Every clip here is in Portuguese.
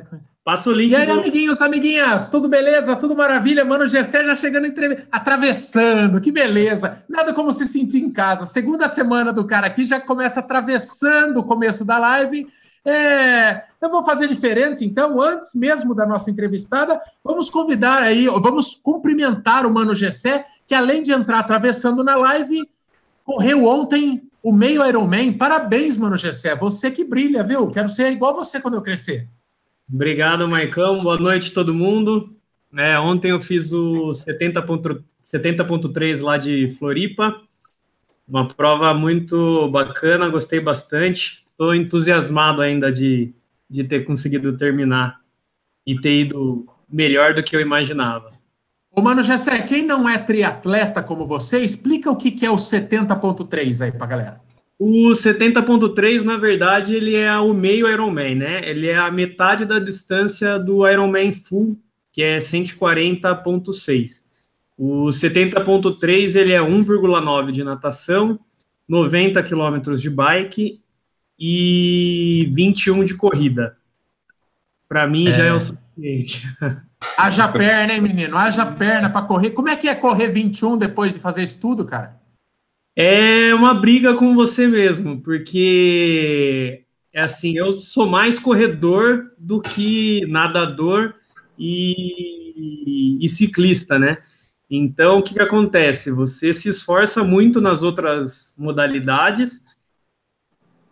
ver. Passa o link. E aí, do... amiguinhos, amiguinhas, tudo beleza? Tudo maravilha? Mano, o Gessé já chegando entre... atravessando, que beleza. Nada como se sentir em casa. Segunda semana do cara aqui já começa atravessando o começo da live. É, eu vou fazer diferente, então, antes mesmo da nossa entrevistada, vamos convidar aí, vamos cumprimentar o Mano Gessé, que além de entrar atravessando na live, correu ontem o meio Ironman. Parabéns, Mano Gessé, você que brilha, viu? Quero ser igual você quando eu crescer. Obrigado, Maicão. Boa noite, todo mundo. É, ontem eu fiz o 70.3 70 lá de Floripa, uma prova muito bacana, gostei bastante estou entusiasmado ainda de, de ter conseguido terminar e ter ido melhor do que eu imaginava. Ô, Mano Gessé, quem não é triatleta como você, explica o que, que é o 70.3 aí pra galera. O 70.3, na verdade, ele é o meio Ironman, né? Ele é a metade da distância do Ironman Full, que é 140.6. O 70.3, ele é 1,9 de natação, 90 quilômetros de bike e 21 de corrida. Para mim é. já é o suficiente. Haja perna, hein, menino? Haja perna para correr. Como é que é correr 21 depois de fazer isso tudo, cara? É uma briga com você mesmo, porque é assim, eu sou mais corredor do que nadador e, e ciclista, né? Então, o que, que acontece? Você se esforça muito nas outras modalidades,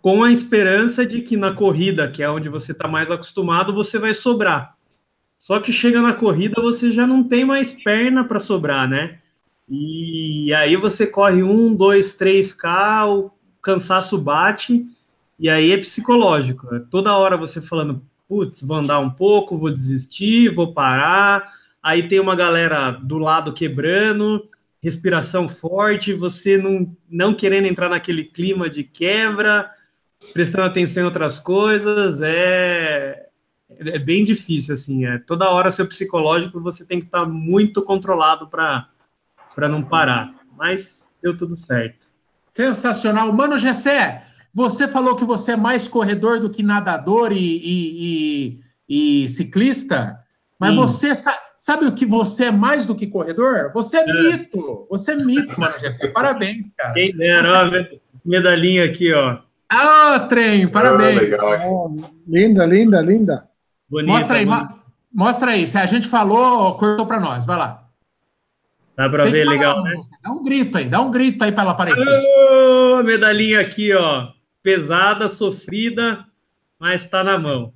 com a esperança de que na corrida, que é onde você está mais acostumado, você vai sobrar. Só que chega na corrida, você já não tem mais perna para sobrar, né? E aí você corre um, dois, três K, o cansaço bate, e aí é psicológico. É toda hora você falando, putz, vou andar um pouco, vou desistir, vou parar. Aí tem uma galera do lado quebrando, respiração forte, você não, não querendo entrar naquele clima de quebra prestando atenção em outras coisas, é, é bem difícil, assim, é toda hora seu psicológico você tem que estar tá muito controlado para não parar, mas deu tudo certo. Sensacional. Mano Gessé, você falou que você é mais corredor do que nadador e, e, e, e ciclista, mas Sim. você sa sabe o que você é mais do que corredor? Você é, é. mito, você é mito, Mano Gessé, parabéns, cara. Quem dera, você... medalhinha aqui, ó. Ah, trem, parabéns. Ah, legal. linda, linda, linda. Bonita, mostra aí, bonita. mostra aí. Se a gente falou, cortou para nós. Vai lá. Dá para ver legal, né? Dá um grito aí, dá um grito aí para ela aparecer. Oh, medalhinha aqui, ó. Pesada, sofrida, mas está na mão.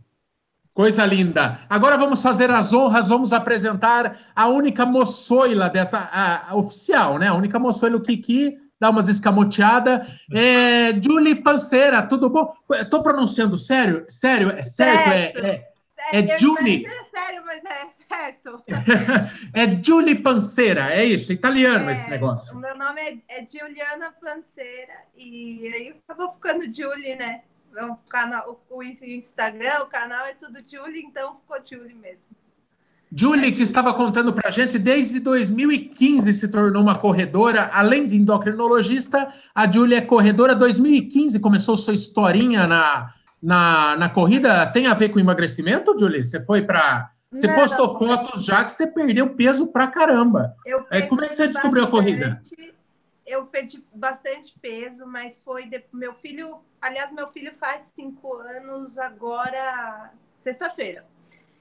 Coisa linda. Agora vamos fazer as honras, vamos apresentar a única moçoila dessa, a, a oficial, né? A única moçoila, o Kiki, dá umas escamoteadas. É, Julie Panceira, tudo bom? Estou pronunciando sério? Sério? É certo? certo. É, é, é, é Julie. É sério, mas é certo. é Julie Panceira, é isso? Italiano é, esse negócio. O meu nome é, é Juliana Panceira e aí acabou ficando Julie, né? O, canal, o Instagram, o canal é tudo Julie, então ficou Julie mesmo. Julie, que estava contando para a gente, desde 2015 se tornou uma corredora, além de endocrinologista, a Julie é corredora. 2015 começou sua historinha na, na, na corrida. Tem a ver com emagrecimento, Julie? Você foi para. Você não, postou fotos já que você perdeu peso pra caramba. É, como é que você descobriu a corrida? Eu perdi bastante peso, mas foi. De, meu filho. Aliás, meu filho faz cinco anos agora, sexta-feira.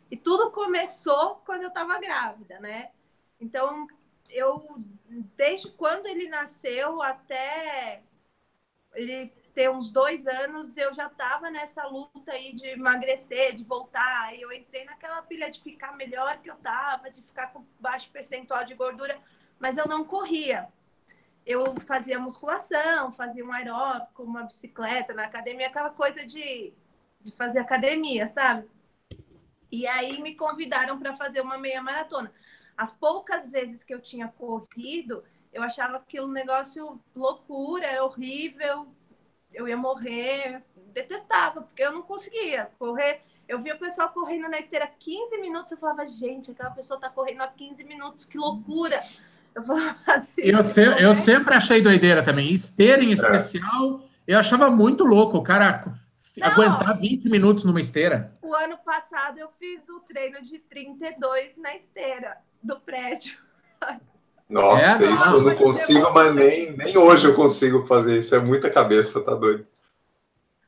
E tudo começou quando eu estava grávida, né? Então, eu, desde quando ele nasceu até ele ter uns dois anos, eu já estava nessa luta aí de emagrecer, de voltar. Aí eu entrei naquela pilha de ficar melhor que eu estava, de ficar com baixo percentual de gordura, mas eu não corria. Eu fazia musculação, fazia um aeróbico, uma bicicleta na academia, aquela coisa de, de fazer academia, sabe? E aí me convidaram para fazer uma meia maratona. As poucas vezes que eu tinha corrido, eu achava aquilo um negócio loucura, horrível, eu ia morrer, detestava, porque eu não conseguia correr. Eu via o pessoal correndo na esteira 15 minutos, eu falava, gente, aquela pessoa está correndo há 15 minutos, que loucura. Eu falava assim. Eu, se, eu sempre achei doideira também. Esteira em especial, eu achava muito louco. O cara Não, Aguentar 20 minutos numa esteira. o ano passado eu fiz o treino de 32 na esteira do prédio. Nossa, É, isso não. eu não consigo, mas nem, nem hoje eu consigo fazer isso. É muita cabeça, tá doido.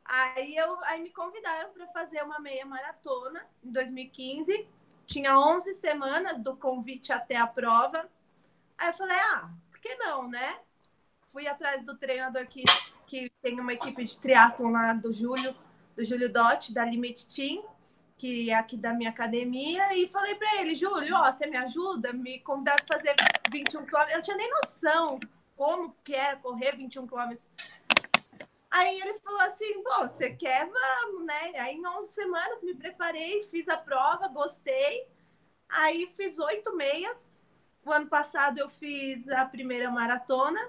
Aí, eu, aí me convidaram para fazer uma meia maratona em 2015. Tinha 11 semanas do convite até a prova. Aí eu falei, ah, por que não, né? Fui atrás do treinador que, que tem uma equipe de triatlon lá do Júlio, do Júlio Dotti, da Limit Team, que é aqui da minha academia, e falei para ele, Júlio, ó, você me ajuda? Me convidar para fazer 21 quilômetros. Eu tinha nem noção como que era correr 21 quilômetros. Aí ele falou assim: Bom, você quer? Vamos, né? Aí em 11 semanas me preparei, fiz a prova, gostei. Aí fiz oito meias. O ano passado eu fiz a primeira maratona,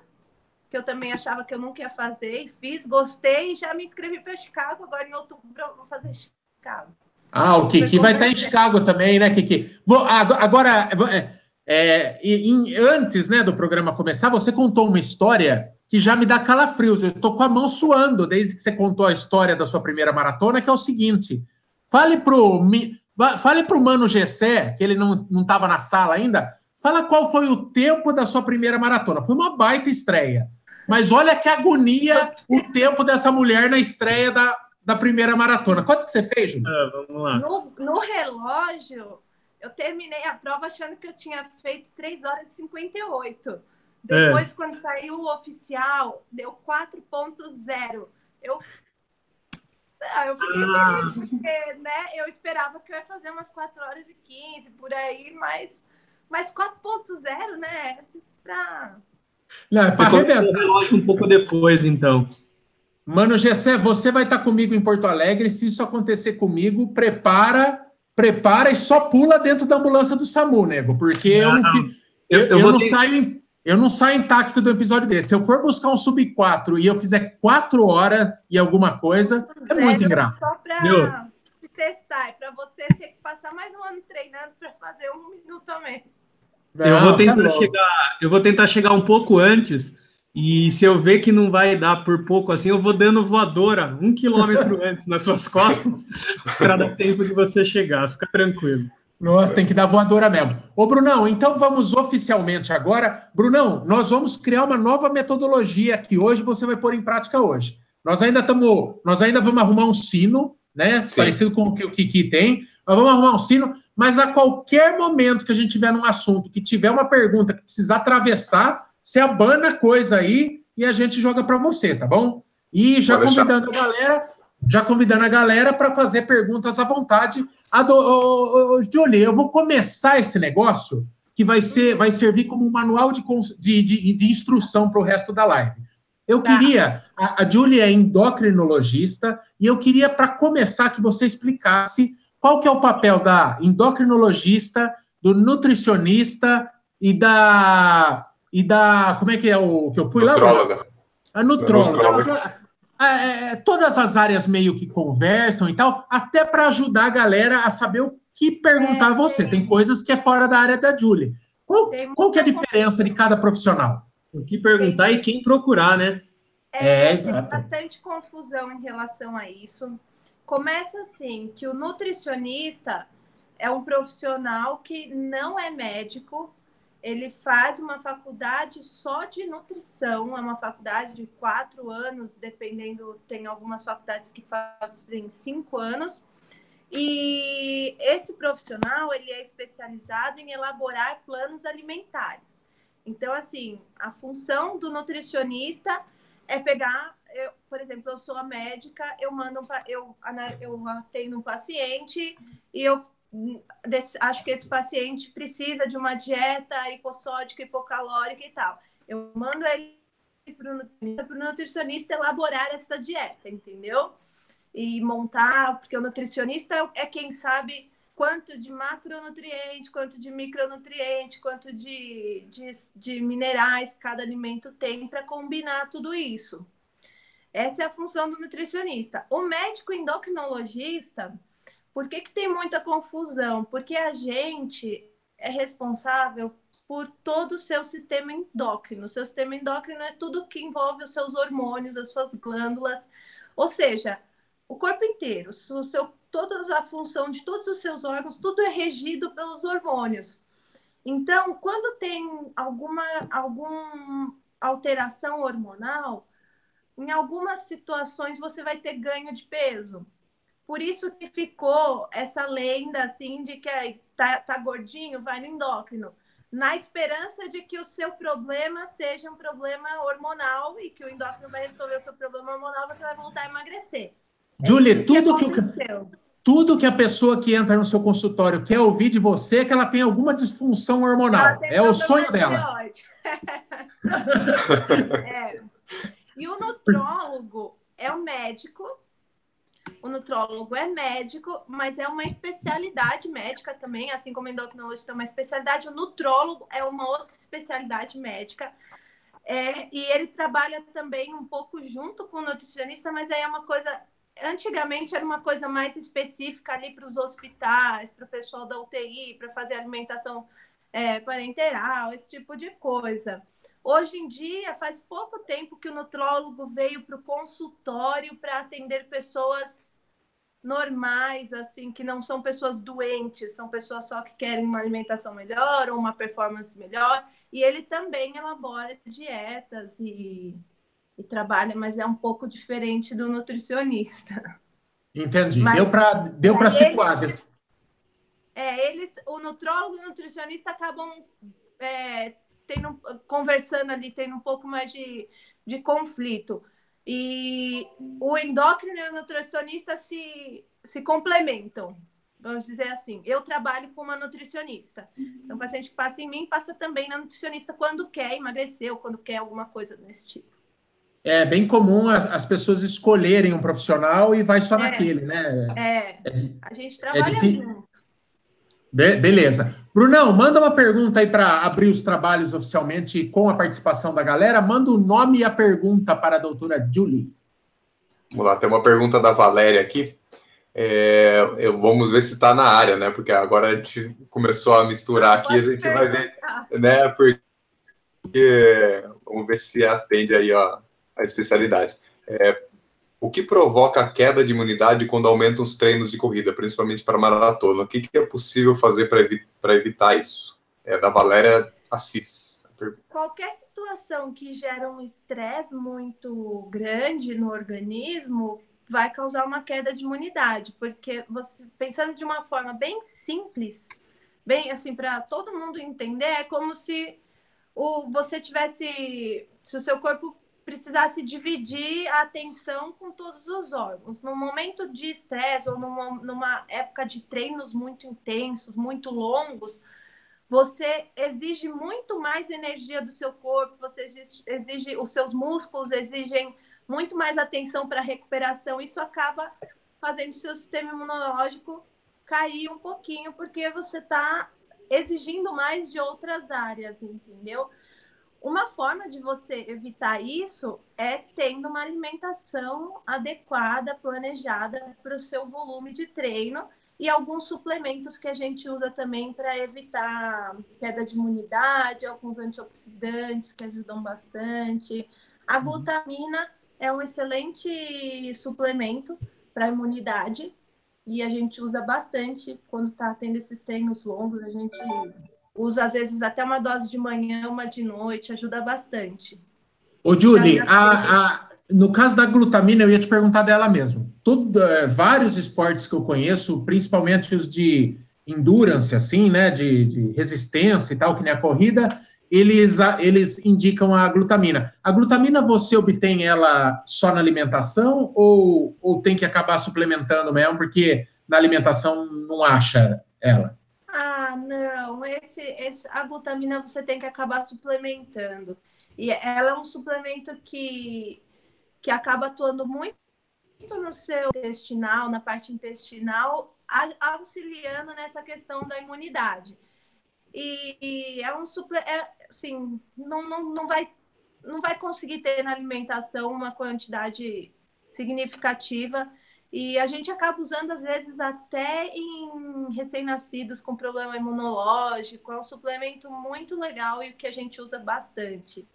que eu também achava que eu nunca ia fazer, e fiz, gostei já me inscrevi para Chicago. Agora em outubro eu vou fazer Chicago. Ah, o Kiki vai estar em Chicago também, né, Kiki? Vou, ag- agora, é, é, em- antes né, do programa começar, você contou uma história que já me dá calafrios. Eu estou com a mão suando desde que você contou a história da sua primeira maratona, que é o seguinte: fale pro, fale pro Mano Gessé, que ele não estava na sala ainda, fala qual foi o tempo da sua primeira maratona. Foi uma baita estreia. Mas olha que agonia o tempo dessa mulher na estreia da, da primeira maratona. Quanto que você fez, Júlio? Ah, vamos lá. No, no relógio, eu terminei a prova achando que eu tinha feito 3 horas e 58. Depois, quando saiu o oficial, deu 4.0. Eu, ah, eu fiquei Ah. feliz, porque né, eu esperava que eu ia fazer umas 4 horas e 15 por aí, mas, mas 4.0, né? Pra... Não, é para arrebentar. o relógio um pouco depois, então. Mano, Gessé, você vai estar comigo em Porto Alegre. Se isso acontecer comigo, prepara, prepara e só pula dentro da ambulância do SAMU, nego, porque eu não, Não, fi- Eu, eu, eu eu vou não ter- saio em- eu não saio intacto do episódio desse. Se eu for buscar um sub 4 e eu fizer 4 horas e alguma coisa, é muito Zero, engraçado. Só pra Viu? te testar, e pra você ter que passar mais um ano treinando pra fazer um minuto a menos. Eu Não, vou é tentar louco. chegar, eu vou tentar chegar um pouco antes. E se eu ver que não vai dar por pouco assim, eu vou dando voadora um quilômetro antes nas suas costas para dar tempo de você chegar. Fica tranquilo. Nossa, tem que dar voadora mesmo. Ô, Brunão, então vamos oficialmente agora. Brunão, nós vamos criar uma nova metodologia que hoje você vai pôr em prática hoje. Nós ainda estamos, nós ainda vamos arrumar um sino, né? Sim. Parecido com o que o Kiki tem. Nós vamos arrumar um sino, mas a qualquer momento que a gente tiver num assunto que tiver uma pergunta que precisar atravessar, você abana a coisa aí e a gente joga para você, tá bom? E já Pode deixar. convidando a galera, já convidando a galera para fazer perguntas à vontade. A do, ô, ô, ô, Julie, eu vou começar esse negócio que vai ser, vai servir como um manual de, de, de, de instrução para o resto da live. Eu Tá. queria, a, a Julie é endocrinologista, e eu queria, para começar, que você explicasse qual que é o papel da endocrinologista, do nutricionista e da. E da. Como é que é o que eu fui lá? Nutróloga. A nutróloga. Nutróloga. É, é, todas as áreas meio que conversam e tal, até para ajudar a galera a saber o que perguntar a você. Tem coisas que é fora da área da Julie. Qual, qual que é a diferença de cada profissional? O que perguntar e quem procurar, né? É, tem exato. bastante confusão em relação a isso. Começa assim, que o nutricionista é um profissional que não é médico, ele faz uma faculdade só de nutrição, é uma faculdade de quatro anos, dependendo, tem algumas faculdades que fazem cinco anos. E esse profissional, ele é especializado em elaborar planos alimentares. Então, assim, a função do nutricionista é pegar, eu, por exemplo, eu sou a médica, eu mando um, eu, eu atendo um paciente e eu desse- acho que esse paciente precisa de uma dieta hipossódica, hipocalórica e tal. Eu mando ele para o nutricionista, elaborar essa dieta, entendeu? E montar, porque o nutricionista é- é quem sabe quanto de macronutriente, quanto de micronutriente, quanto de, de, de minerais cada alimento tem para combinar tudo isso. Essa é a função do nutricionista. O médico endocrinologista, por que, que tem muita confusão? Porque a gente é responsável por todo o seu sistema endócrino. O seu sistema endócrino é tudo que envolve os seus hormônios, as suas glândulas. Ou seja, o corpo inteiro, o seu, toda a função de todos os seus órgãos, tudo é regido pelos hormônios. Então, quando tem alguma, alguma alteração hormonal, em algumas situações você vai ter ganho de peso. Por isso que ficou essa lenda assim de que tá, tá gordinho, vai no endócrino, na esperança de que o seu problema seja um problema hormonal e que o endócrino vai resolver o seu problema hormonal, você vai voltar a emagrecer. Julie, é tudo que, que tudo que a pessoa que entra no seu consultório quer ouvir de você é que ela tem alguma disfunção hormonal. É o sonho dela. é. E o nutrólogo é o médico. O nutrólogo é médico, mas é uma especialidade médica também, assim como o endocrinologista é uma especialidade. O nutrólogo é uma outra especialidade médica. É, e ele trabalha também um pouco junto com o nutricionista, mas aí é uma coisa antigamente era uma coisa mais específica ali para os hospitais, para o pessoal da UTI, para fazer alimentação é, parenteral, esse tipo de coisa. Hoje em dia, faz pouco tempo que o nutrólogo veio para o consultório para atender pessoas normais, assim, que não são pessoas doentes, são pessoas só que querem uma alimentação melhor ou uma performance melhor. E ele também elabora dietas e e trabalha, mas é um pouco diferente do nutricionista. Entendi. Mas, deu para deu para situar. Eles, é, eles, o nutrólogo e o nutricionista acabam é, tendo, conversando ali, tendo um pouco mais de, de conflito. E o endócrino e o nutricionista se, se complementam, vamos dizer assim. Eu trabalho com uma nutricionista. Então, o paciente que passa em mim passa também na nutricionista quando quer emagrecer ou quando quer alguma coisa desse tipo é bem comum as, as, pessoas escolherem um profissional e vai só é, naquele, né? É, é a gente é trabalha é junto. Be beleza. Brunão, manda uma pergunta aí para abrir os trabalhos oficialmente com a participação da galera. Manda o nome e a pergunta para a doutora Julie. Vamos lá, tem uma pergunta da Valéria aqui. É, eu, vamos ver se está na área, né? Porque agora a gente começou a misturar aqui, a gente vai ver, né? Porque vamos ver se atende aí, ó, a especialidade. É, o que provoca a queda de imunidade quando aumentam os treinos de corrida, principalmente para maratona? O que, que é possível fazer para evi evitar isso? É da Valéria Assis. Qualquer situação que gera um estresse muito grande no organismo vai causar uma queda de imunidade, porque você pensando de uma forma bem simples, bem assim para todo mundo entender, é como se o, você tivesse, se o seu corpo precisasse dividir a atenção com todos os órgãos. No momento de estresse ou numa, numa época de treinos muito intensos, muito longos, você exige muito mais energia do seu corpo, você exige, exige os seus músculos exigem muito mais atenção para recuperação. Isso acaba fazendo seu sistema imunológico cair um pouquinho, porque você está exigindo mais de outras áreas, entendeu? Uma forma de você evitar isso é tendo uma alimentação adequada, planejada para o seu volume de treino e alguns suplementos que a gente usa também para evitar queda de imunidade, alguns antioxidantes que ajudam bastante. A uhum. glutamina é um excelente suplemento para a imunidade e a gente usa bastante quando está tendo esses treinos longos. A gente Uso, às vezes, até uma dose de manhã, uma de noite, ajuda bastante. Ô, Julie, a, a, no caso da glutamina, eu ia te perguntar dela mesmo. Tudo, é, vários esportes que eu conheço, principalmente os de endurance, assim, né, de, de resistência e tal, que nem a corrida, eles, eles indicam a glutamina. A glutamina você obtém ela só na alimentação ou, ou tem que acabar suplementando mesmo, porque na alimentação não acha ela? Ah, não, esse, esse, a glutamina você tem que acabar suplementando. E ela é um suplemento que, que acaba atuando muito no seu intestinal, na parte intestinal, auxiliando nessa questão da imunidade. E, e é um suplemento, é, assim, não, não, não, vai, não vai conseguir ter na alimentação uma quantidade significativa e a gente acaba usando, às vezes, até em recém-nascidos com problema imunológico. É um suplemento muito legal e que a gente usa bastante.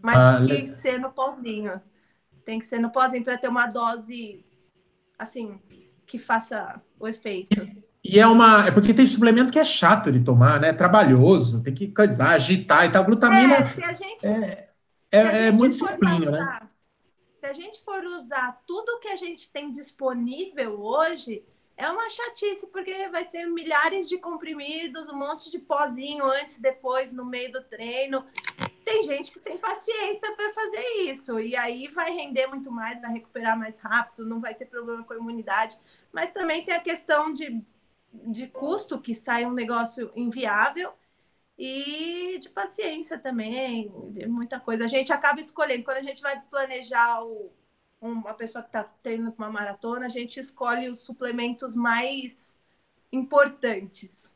Mas ah, tem que ser no pozinho. Tem que ser no pozinho para ter uma dose assim, que faça o efeito. E é uma. É porque tem suplemento que é chato de tomar, né? Trabalhoso, tem que coisar, agitar e tal. Glutamina. É, se a gente, é, é, é gente muito for disciplina, né? Se a gente for usar tudo que a gente tem disponível hoje, é uma chatice, porque vai ser milhares de comprimidos, um monte de pozinho antes, depois, no meio do treino. Tem gente que tem paciência para fazer isso, e aí vai render muito mais, vai recuperar mais rápido, não vai ter problema com a imunidade. Mas também tem a questão de, de custo, que sai um negócio inviável, e de paciência também, de muita coisa. A gente acaba escolhendo, quando a gente vai planejar o, uma pessoa que está treinando uma maratona, a gente escolhe os suplementos mais importantes.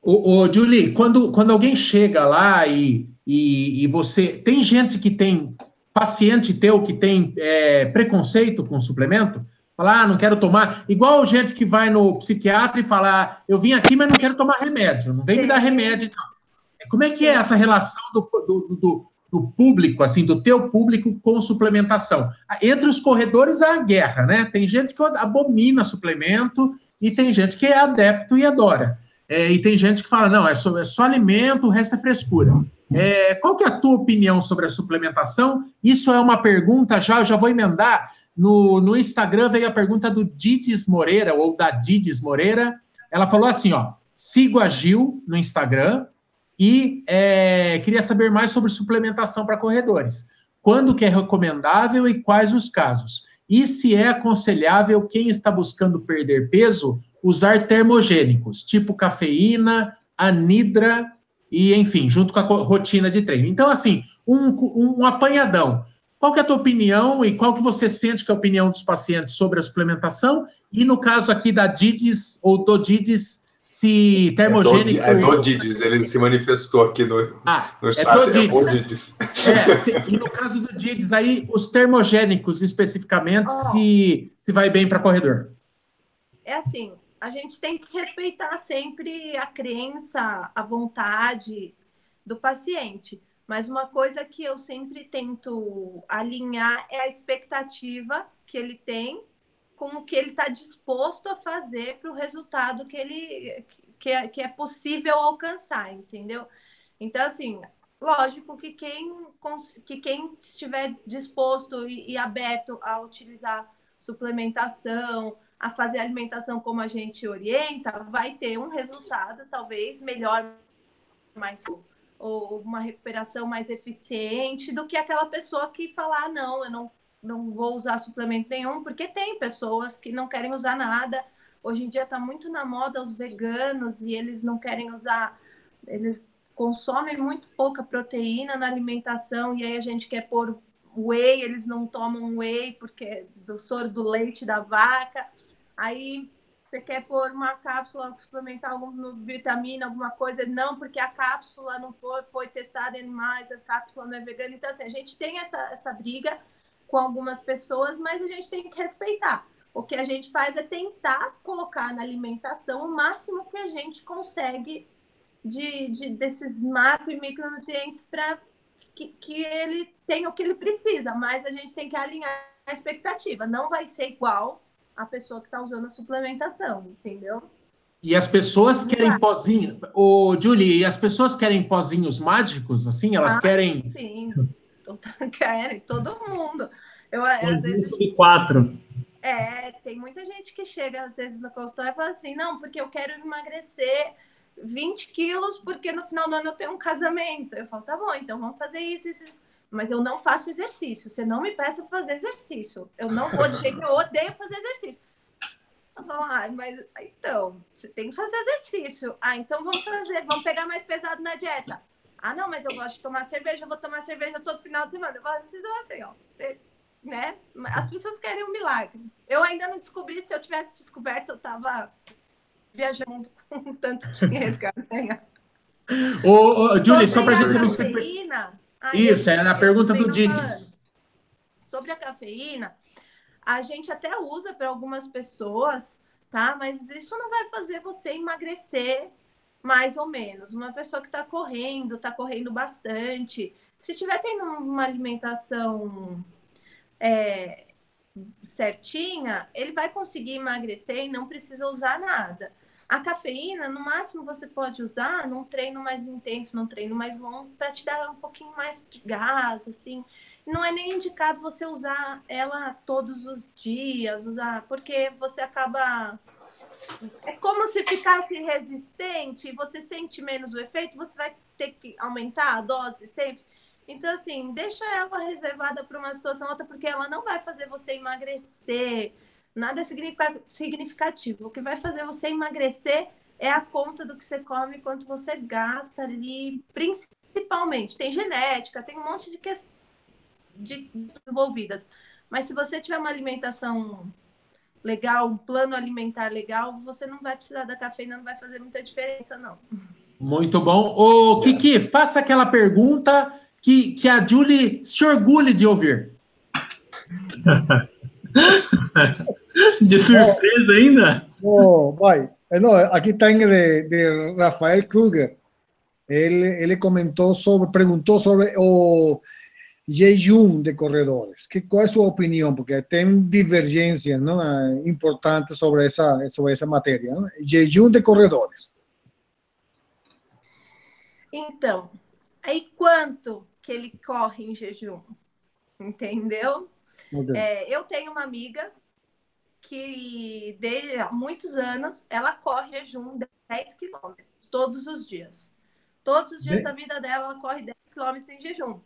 Ô, ô, Julie, quando, quando alguém chega lá e, e, e você. Tem gente que tem. Paciente teu que tem é, preconceito com suplemento? Falar, ah, não quero tomar. Igual gente que vai no psiquiatra e fala, ah, eu vim aqui, mas não quero tomar remédio. Não vem me Sim. dar remédio. Não. Como é que é essa relação do, do, do, do público, assim, do teu público com suplementação? Entre os corredores há a guerra, né? Tem gente que abomina suplemento e tem gente que é adepto e adora. É, e tem gente que fala, não, é só, é só alimento, o resto é frescura. É, qual que é a tua opinião sobre a suplementação? Isso é uma pergunta, já, eu já vou emendar. No, no Instagram veio a pergunta do Didis Moreira, ou da Didis Moreira. Ela falou assim, ó, sigo a Gil no Instagram e é, queria saber mais sobre suplementação para corredores. Quando que é recomendável e quais os casos? E se é aconselhável quem está buscando perder peso usar termogênicos, tipo cafeína, anidra e, enfim, junto com a rotina de treino. Então, assim, um, um apanhadão. Qual que é a tua opinião e qual que você sente que é a opinião dos pacientes sobre a suplementação? E no caso aqui da Didis ou do Didis, se termogênico... É do, é do Didis, ele se manifestou aqui no, Ah, no é chat. do É, o Didis. Didis. É, se- e no caso do Didis aí, os termogênicos especificamente, Oh. se, se vai bem para corredor. É assim, a gente tem que respeitar sempre a crença, a vontade do paciente. Mas uma coisa que eu sempre tento alinhar é a expectativa que ele tem com o que ele está disposto a fazer para o resultado que ele que é, que é possível alcançar, entendeu? Então, assim, lógico que quem, que quem estiver disposto e, e aberto a utilizar suplementação, a fazer alimentação como a gente orienta, vai ter um resultado talvez melhor, mais ou uma recuperação mais eficiente do que aquela pessoa que falar, "Ah, não, eu não, não vou usar suplemento nenhum, porque tem pessoas que não querem usar nada. Hoje em dia está muito na moda os veganos e eles não querem usar, eles consomem muito pouca proteína na alimentação e aí a gente quer pôr whey, eles não tomam whey porque é do soro do leite da vaca. Aí você quer pôr uma cápsula, suplementar alguma vitamina, alguma coisa, não, porque a cápsula não foi, foi testada em animais, a cápsula não é vegana. Então, assim, a gente tem essa, essa briga com algumas pessoas, mas a gente tem que respeitar. O que a gente faz é tentar colocar na alimentação o máximo que a gente consegue de, de desses macro e micronutrientes para que, que ele tenha o que ele precisa, mas a gente tem que alinhar a expectativa. Não vai ser igual a pessoa que está usando a suplementação, entendeu? E as pessoas querem pozinho. Ô, Julie, e as pessoas querem pozinhos mágicos, assim? Elas Ah, querem. Sim, todo- querem, todo mundo. Eu, às vezes, quatro. é, tem muita gente que chega às vezes no consultório e fala assim, não, porque eu quero emagrecer 20 quilos, porque no final do ano eu tenho um casamento. Eu falo, tá bom, então vamos fazer isso, isso. Mas eu não faço exercício. Você não me peça para fazer exercício. Eu não vou de jeito, eu odeio fazer exercício. Eu falo, ah, mas então, você tem que fazer exercício. Ah, então vamos fazer, vamos pegar mais pesado na dieta. Ah, não, mas eu gosto de tomar cerveja, eu vou tomar cerveja todo final de semana. Eu falo assim, então, assim, ó, né? As pessoas querem um milagre. Eu ainda não descobri, se eu tivesse descoberto, eu tava viajando com tanto dinheiro que eu ganho. Ô, ô, Julie, só pra gente cafeína, ah, Isso, é na eu pergunta do. Didis. Sobre a cafeína, a gente até usa para algumas pessoas, tá? Mas isso não vai fazer você emagrecer mais ou menos. Uma pessoa que está correndo, está correndo bastante, se tiver tendo uma alimentação é, certinha, ele vai conseguir emagrecer e não precisa usar nada. A cafeína, no máximo, você pode usar num treino mais intenso, num treino mais longo, para te dar um pouquinho mais de gás, assim. Não é nem indicado você usar ela todos os dias, usar, porque você acaba. É como se ficasse resistente você sente menos o efeito, você vai ter que aumentar a dose sempre. Então, assim, deixa ela reservada para uma situação outra, porque ela não vai fazer você emagrecer, nada significativo. O que vai fazer você emagrecer é a conta do que você come, quanto você gasta ali, principalmente. Tem genética, tem um monte de questões de desenvolvidas. Mas se você tiver uma alimentação legal, um plano alimentar legal, você não vai precisar da cafeína, não vai fazer muita diferença, não. Muito bom. Ô, Kiki, faça aquela pergunta que, que a Julie se orgulhe de ouvir. De surpresa ainda? Oh, vai. Não, aqui tem de, de Rafael Kruger. Ele, ele comentou sobre, perguntou sobre o jejum de corredores. Que, qual é a sua opinião? Porque tem divergências não, importantes sobre essa, sobre essa matéria. Não? Jejum de corredores. Então, aí quanto que ele corre em jejum? Entendeu? É, eu tenho uma amiga que desde há muitos anos ela corre jejum 10 quilômetros todos os dias. Todos os dias da vida dela ela corre 10 quilômetros em jejum.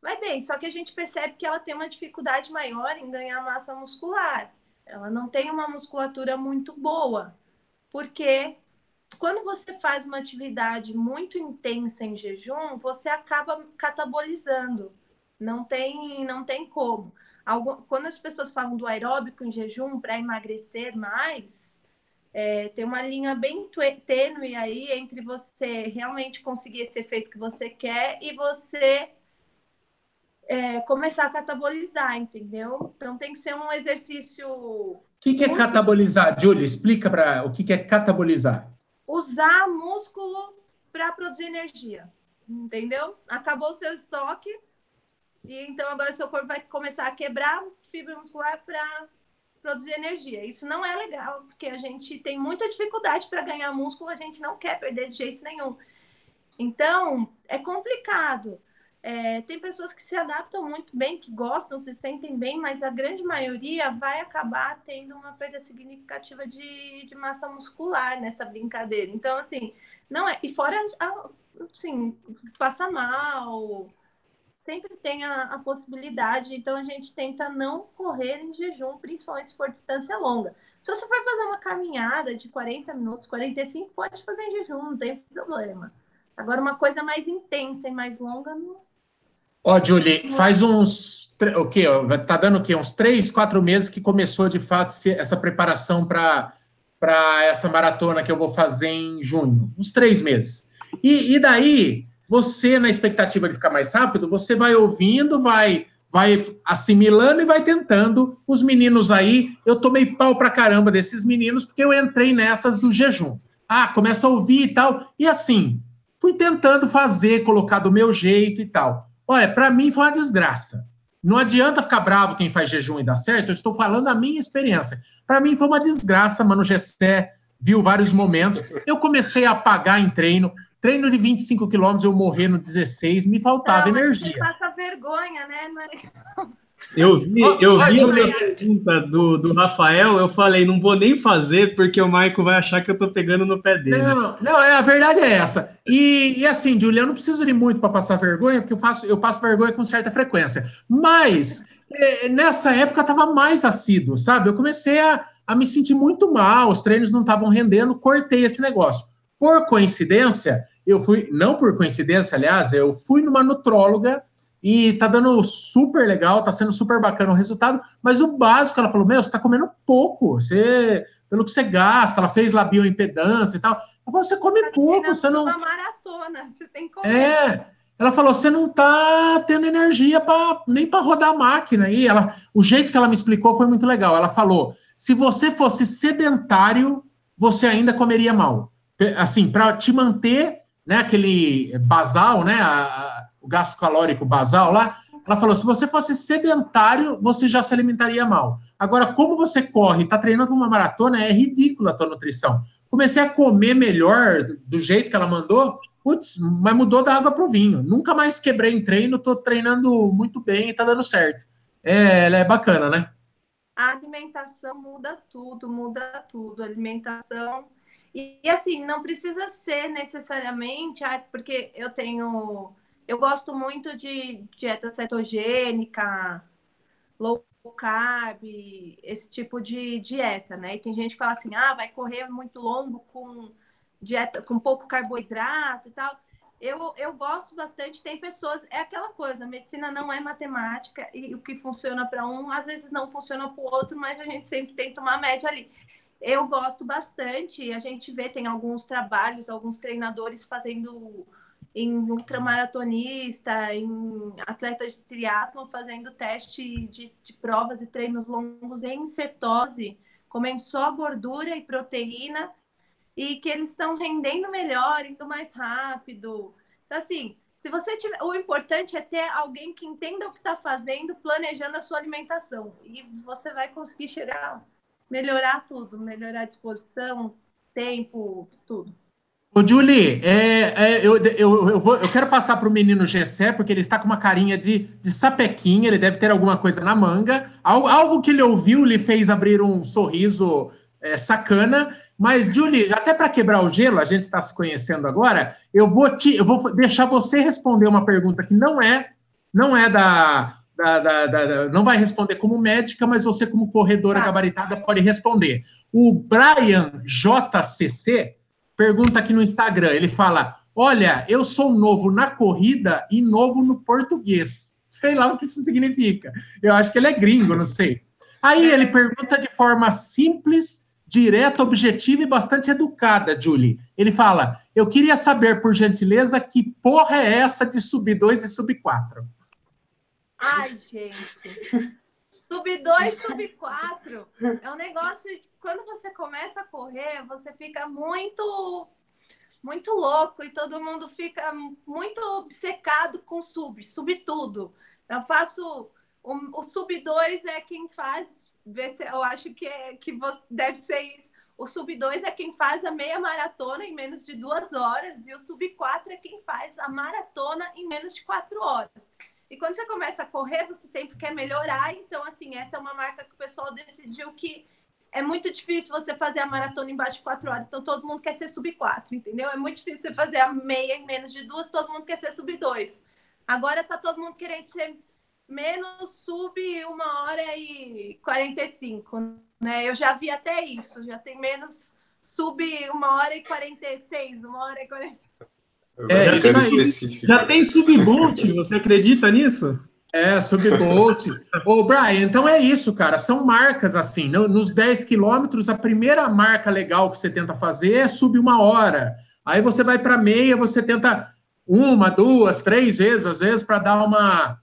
Mas bem, só que a gente percebe que ela tem uma dificuldade maior em ganhar massa muscular. Ela não tem uma musculatura muito boa, porque quando você faz uma atividade muito intensa em jejum, você acaba catabolizando. Não tem, não tem como quando as pessoas falam do aeróbico em jejum para emagrecer mais, é, tem uma linha bem tênue aí entre você realmente conseguir esse efeito que você quer e você é, começar a catabolizar, entendeu? Então tem que ser um exercício. O que, que é catabolizar, Júlia? Explica para o que, que é catabolizar. Usar músculo para produzir energia, entendeu? Acabou o seu estoque, e então agora seu corpo vai começar a quebrar fibra muscular para produzir energia. Isso não é legal, porque a gente tem muita dificuldade para ganhar músculo, a gente não quer perder de jeito nenhum. Então, é complicado. É, tem pessoas que se adaptam muito bem, que gostam, se sentem bem, mas a grande maioria vai acabar tendo uma perda significativa de, de massa muscular nessa brincadeira. Então, assim, não é. E fora, assim, passa mal, sempre tem a, a, possibilidade, então a gente tenta não correr em jejum, principalmente se for distância longa. Se você for fazer uma caminhada de 40 minutos, 45, pode fazer em jejum, não tem problema. Agora, uma coisa mais intensa e mais longa, não. Ó, Julie, faz uns. O quê? Tá dando o quê? Uns três, quatro meses que começou de fato essa preparação para essa maratona que eu vou fazer em junho. Uns três meses. E, e daí, você, na expectativa de ficar mais rápido, você vai ouvindo, vai vai assimilando e vai tentando. Os meninos aí, eu tomei pau pra caramba desses meninos, porque eu entrei nessas do jejum. Ah, começa a ouvir e tal. E assim, fui tentando fazer, colocar do meu jeito e tal. Olha, para mim foi uma desgraça. Não adianta ficar bravo quem faz jejum e dá certo, eu estou falando a minha experiência. Para mim foi uma desgraça, mano. Gessé viu vários momentos. Eu comecei a apagar em treino. Treino de 25 quilômetros, eu morrer no 16, me faltava não, energia. Você passa vergonha, né? Não é legal. Eu vi, eu vi a pergunta do, do Rafael, eu falei, não vou nem fazer, porque o Maico vai achar que eu tô pegando no pé dele. Não, não, é, a verdade é essa. E, e assim, Julia, eu não preciso de muito para passar vergonha, porque eu, faço, eu passo vergonha com certa frequência. Mas é, nessa época eu tava mais assíduo, sabe? Eu comecei a, a me sentir muito mal, os treinos não estavam rendendo, cortei esse negócio. Por coincidência, eu fui, não por coincidência, aliás, eu fui numa nutróloga e tá dando super legal, tá sendo super bacana o resultado, mas o básico, ela falou, meu, você tá comendo pouco, você, pelo que você gasta, ela fez lá bioimpedância e tal, ela falou, você come pouco, você não... Uma maratona, você tem que comer. É, ela falou, você não tá tendo energia pra, nem para rodar a máquina, e ela, o jeito que ela me explicou foi muito legal, ela falou, se você fosse sedentário, você ainda comeria mal, assim, para te manter, né, aquele basal, né, a, a, o gasto calórico basal lá, Ela falou: se você fosse sedentário, você já se alimentaria mal. Agora, como você corre, está treinando para uma maratona, é ridícula a tua nutrição. Comecei a comer melhor do jeito que ela mandou, putz, mas mudou da água para o vinho. Nunca mais quebrei em treino, estou treinando muito bem e está dando certo. É, ela é bacana, né? A alimentação muda tudo, muda tudo. A alimentação. E, e assim, não precisa ser necessariamente, ah, porque eu tenho eu gosto muito de dieta cetogênica, low carb, esse tipo de dieta, né? E tem gente que fala assim, ah, vai correr muito longo com dieta com pouco carboidrato e tal. Eu, eu gosto bastante, tem pessoas, é aquela coisa, medicina não é matemática e o que funciona para um, às vezes não funciona para o outro, mas a gente sempre tenta uma média ali. Eu gosto bastante, a gente vê, tem alguns trabalhos, alguns treinadores fazendo em ultramaratonista, em atleta de triatlon, fazendo teste de, de provas e treinos longos em cetose, comendo só gordura e proteína, e que eles estão rendendo melhor, indo mais rápido. Então, assim, se você tiver. O importante é ter alguém que entenda o que está fazendo, planejando a sua alimentação. E você vai conseguir chegar, melhorar tudo, melhorar a disposição, tempo, tudo. Ô, Julie, é, é, eu, eu, eu, vou, eu quero passar para o menino Gessé, porque ele está com uma carinha de, de sapequinha, ele deve ter alguma coisa na manga. Algo, algo que ele ouviu lhe fez abrir um sorriso é, sacana. Mas, Julie, até para quebrar o gelo, a gente está se conhecendo agora, eu vou, te, eu vou deixar você responder uma pergunta que não é, não é da, da, da, da, não vai responder como médica, mas você, como corredora ah. gabaritada, pode responder. O Brian JCC pergunta aqui no Instagram. Ele fala: Olha, eu sou novo na corrida e novo no português. Sei lá o que isso significa. Eu acho que ele é gringo, não sei. Aí ele pergunta de forma simples, direta, objetiva e bastante educada, Julie. Ele fala: Eu queria saber, por gentileza, que porra é essa de sub 2 e sub 4? Ai, gente. Sub 2, sub 4. É um negócio quando você começa a correr, você fica muito muito louco e todo mundo fica muito obcecado com sub, sub tudo. Eu faço o, o sub 2 é quem faz, eu acho que é que deve ser isso. O sub 2 é quem faz a meia maratona em menos de duas horas e o sub 4 é quem faz a maratona em menos de quatro horas. E quando você começa a correr, você sempre quer melhorar. Então, assim, essa é uma marca que o pessoal decidiu que é muito difícil você fazer a maratona embaixo de quatro horas, então todo mundo quer ser sub quatro, entendeu? É muito difícil você fazer a meia em menos de duas, todo mundo quer ser sub dois. Agora tá todo mundo querendo ser menos sub uma hora e 45, né? Eu já vi até isso, já tem menos sub uma hora e 46, uma hora e 40. É, isso aí. Já tem sub bolt, você acredita nisso? É, subbolt. Ô, Brian, então é isso, cara. São marcas assim. Nos 10 quilômetros, a primeira marca legal que você tenta fazer é subir uma hora. Aí você vai para meia, você tenta uma, duas, três vezes, às vezes, para dar uma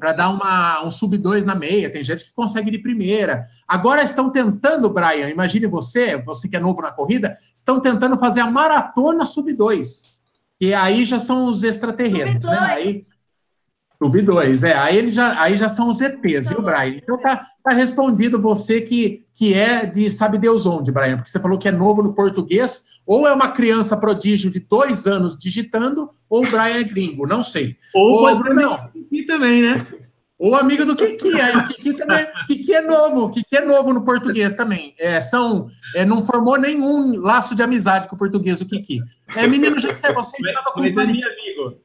para dar uma, um sub 2 na meia. Tem gente que consegue de primeira. Agora estão tentando, Brian, imagine você, você que é novo na corrida, estão tentando fazer a maratona sub 2. E aí já são os extraterrenos, né? Aí Sub 2, é. Aí, ele já, aí já são os ETs, viu, Brian? Então tá, tá respondido você que, que é de sabe Deus onde, Brian, porque você falou que é novo no português, ou é uma criança prodígio de dois anos digitando, ou o Brian é gringo, não sei. Ou, ou pode não. Kiki também, né? Ou amigo do Kiki, aí o Kiki também, Kiki é novo, Kiki é novo no português também. É, são, é, não formou nenhum laço de amizade com o português, o Kiki. É, menino José, você estava com... Mas é meu amigo.